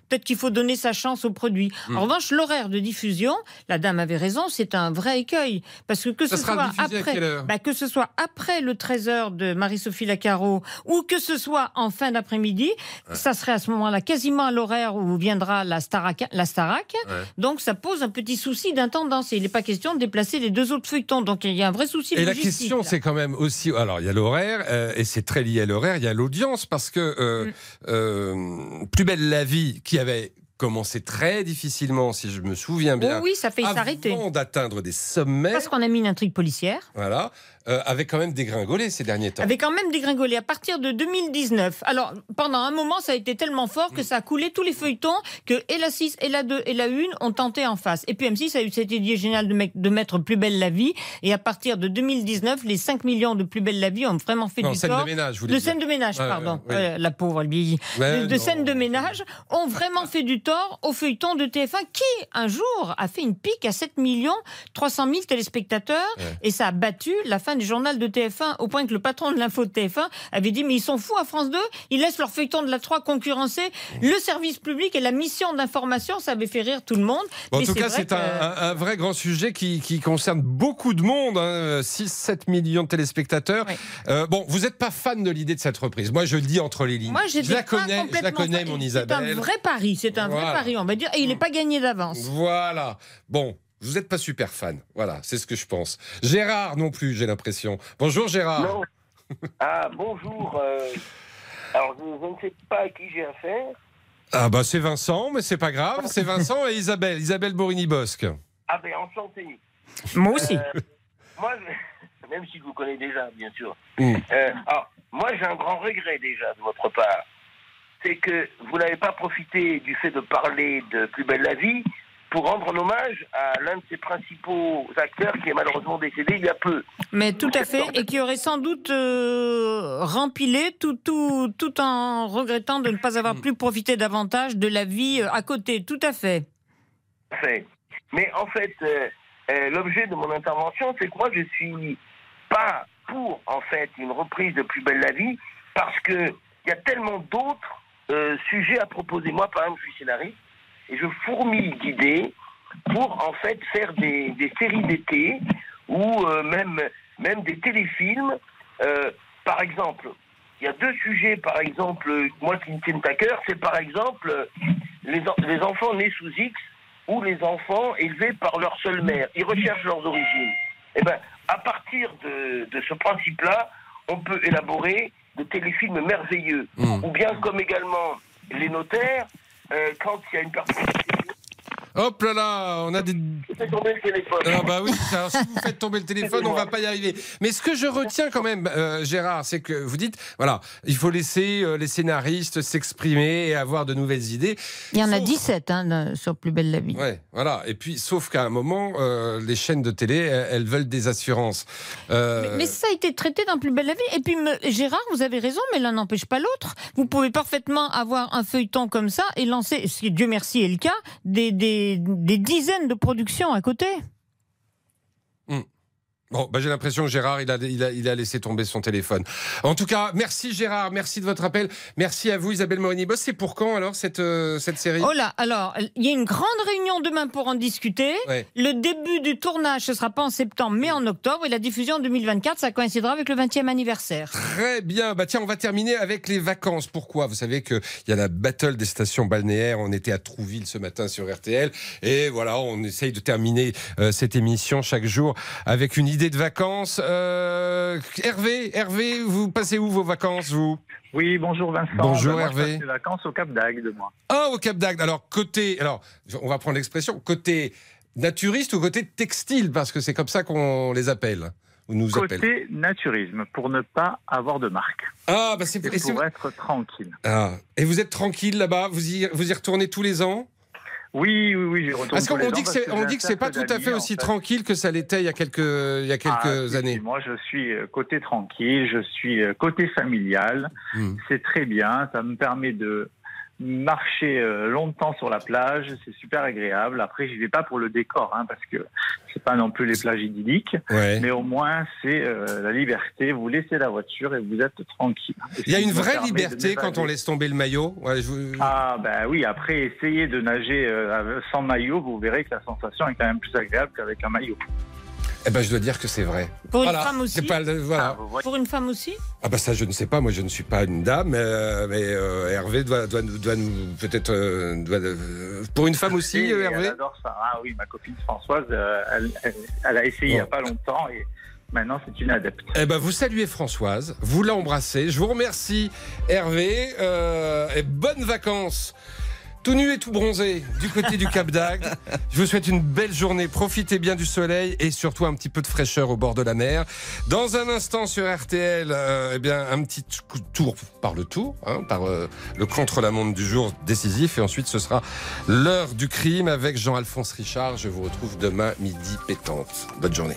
peut-être qu'il faut donner sa chance au produit. Mm. En revanche, l'horaire de diffusion, la dame avait raison, c'est un vrai écueil. Parce que que Ça ce soit après, bah, que ce soit après le 13h de Marie-Sophie Lacaro ou que ce soit en fin d'après-midi, ça serait à ce moment-là quasiment à l'horaire où viendra la Starac. La Starac. Ouais. Donc ça pose un petit souci d'intendance. Et il n'est pas question de déplacer les deux autres feuilletons. Donc il y a un vrai souci Et la question, c'est quand même aussi. Alors, il y a l'horaire, euh, et c'est très lié à l'horaire, il y a l'audience, parce que euh, euh, Plus belle la vie, qui avait commencé très difficilement, si je me souviens bien. Oh oui, ça a failli avant s'arrêter. d'atteindre des sommets. Parce qu'on a mis une intrigue policière. Voilà. Euh, avait quand même dégringolé ces derniers temps. Avait quand même dégringolé à partir de 2019. Alors, pendant un moment, ça a été tellement fort Mm. que ça a coulé tous les feuilletons que et la 6, et la 2, et la 1 ont tenté en face. Et puis M6 a eu cette idée géniale de, me- de mettre Plus belle la vie. Et à partir de 2019, les 5 millions de Plus belle la vie ont vraiment fait Non, du scène de tort. ménage, vous De scène de ménage, pardon. Euh, la pauvre, elle vieillit. Ouais, de de scène de ménage ont vraiment fait du tort au feuilleton de TF1 qui, un jour, a fait une pique à 7 millions 300 000 téléspectateurs. Ouais. Et ça a battu la fin du journal de TF1 au point que le patron de l'info de TF1 avait dit mais ils sont fous à France 2, ils laissent leur feuilleton de la 3 concurrencer le service public et la mission d'information, ça avait fait rire tout le monde. Bon, en Mais tout c'est cas, c'est un, que- un- un vrai grand sujet qui, qui concerne beaucoup de monde, hein, 6-7 millions de téléspectateurs. Euh, bon, vous n'êtes pas fan de l'idée de cette reprise. Moi, je le dis entre les lignes. Moi, je la connais, je la connais, mon C'est Isabelle. un vrai pari, c'est un vrai pari, on va dire, et il n'est pas gagné d'avance. Voilà. Bon, vous n'êtes pas super fan. Voilà, c'est ce que je pense. Gérard non plus, j'ai l'impression. Bonjour Gérard. Non. Ah, bonjour. euh, alors, je, je ne sais pas à qui j'ai affaire. Ah bah c'est Vincent, mais c'est pas grave. C'est Vincent et Isabelle, Isabelle Borini-Bosque. Ah, ben, enchanté. Moi aussi. Euh, moi, même si je vous connais déjà, bien sûr. Mm. Euh, alors, moi, j'ai un grand regret déjà de votre part. C'est que vous n'avez pas profité du fait de parler de Plus belle la vie pour rendre un hommage à l'un de ses principaux acteurs qui est malheureusement décédé il y a peu. Mais tout à fait, et qui aurait sans doute euh, rempilé tout, tout, tout en regrettant de ne pas avoir pu profiter davantage de la vie euh, à côté. Tout à fait. fait. Mais en fait, euh, euh, l'objet de mon intervention, c'est que moi, je suis pas pour, en fait, une reprise de Plus belle la vie, parce que il y a tellement d'autres sujets à proposer. Moi, par exemple, je suis scénariste, et je fourmille d'idées pour, en fait, faire des, des séries d'été, ou euh, même, même des téléfilms. Euh, par exemple, il y a deux sujets, par exemple, moi qui me tiennent à cœur, c'est par exemple euh, les, en- les enfants nés sous X ou les enfants élevés par leur seule mère. Ils recherchent leurs origines. Eh ben, à partir de, de ce principe-là, on peut élaborer de téléfilms merveilleux. Ou bien comme également les notaires, euh, quand il y a une personne Hop là là, on a des. tomber le téléphone. Ah bah oui, alors si vous faites tomber le téléphone, on va pas y arriver. Mais ce que je retiens quand même, euh, Gérard, c'est que vous dites, voilà, il faut laisser euh, les scénaristes s'exprimer et avoir de nouvelles idées. Il y en a 17 hein, sur Plus belle la vie. Ouais, voilà. Et puis, sauf qu'à un moment, euh, les chaînes de télé, elles, elles veulent des assurances. Euh, Mais ça a été traité dans Plus belle la vie. Et puis, me- Gérard, vous avez raison, mais l'un n'empêche pas l'autre. Vous pouvez parfaitement avoir un feuilleton comme ça et lancer, ce qui, Dieu merci, est le cas, des, des, des dizaines de productions à côté. Bon, bah, j'ai l'impression que Gérard, il a, il, a, il a laissé tomber son téléphone. En tout cas, merci Gérard, merci de votre appel. Merci à vous, Isabelle Morini-Boss. C'est pour quand alors cette, euh, cette série? Oh là, alors, il y a une grande réunion demain pour en discuter. Ouais. Le début du tournage, ce sera pas en septembre, mais en octobre. Et la diffusion en 2024, ça coïncidera avec le 20e anniversaire. Très bien. Bah tiens, on va terminer avec les vacances. Pourquoi? Vous savez qu'il y a la battle des stations balnéaires. On était à Trouville ce matin sur RTL. Et voilà, on essaye de terminer euh, cette émission chaque jour avec une idée de vacances. Euh, Hervé, Hervé, vous passez où vos vacances, vous? Oui, bonjour Vincent. Bonjour, Ben, moi, je Hervé. passe vacances au Cap d'Agde, moi. Ah, au Cap d'Agde. Alors, côté. Alors, on va prendre l'expression. Côté naturiste ou côté textile Parce que c'est comme ça qu'on les appelle. Ou nous appelle. Côté naturisme, pour ne pas avoir de marque. Ah, bah c'est- pour être tranquille. Ah. Et vous êtes tranquille là-bas? Vous y, vous y retournez tous les ans? Oui, oui, oui, j'y retourne Parce qu'on dit que c'est, on dit que c'est pas tout à fait aussi fait. tranquille que ça l'était il y a quelques, il y a quelques Ah, années. Moi, je suis euh, côté tranquille, je suis euh, côté familial. Hmm. C'est très bien. Ça me permet de marcher euh, longtemps sur la plage, c'est super agréable. Après, j'y vais pas pour le décor, hein, parce que c'est pas non plus les plages idylliques, Ouais. mais au moins c'est euh, la liberté. Vous laissez la voiture et vous êtes tranquille. Et Il y a une vraie liberté quand on laisse tomber le maillot. Ouais, je Ah ben oui, après essayez de nager euh, sans maillot, vous verrez que la sensation est quand même plus agréable qu'avec un maillot. Eh ben, je dois dire que c'est vrai. Pour une femme aussi C'est pas le- voilà. Pour une femme aussi Ah bah ça je ne sais pas, moi je ne suis pas une dame, euh, mais euh, Hervé doit, doit, doit nous peut-être euh, doit, euh, pour une femme aussi Et euh, Hervé. Elle adore ça. Ah oui, ma copine Françoise, euh, elle, elle- elle a essayé il n'y a pas longtemps et maintenant c'est une adepte. Eh ben vous saluez Françoise, vous l'embrassez. Je vous remercie Hervé euh, et bonnes vacances. Tout nu et tout bronzé du côté du Cap d'Agde. Je vous souhaite une belle journée. Profitez bien du soleil et surtout un petit peu de fraîcheur au bord de la mer. Dans un instant sur RTL, euh, eh bien un petit tour par le tour, hein, par euh, le contre-la-montre du jour décisif. Et ensuite, ce sera l'heure du crime avec Jean-Alphonse Richard. Je vous retrouve demain midi pétante. Bonne journée.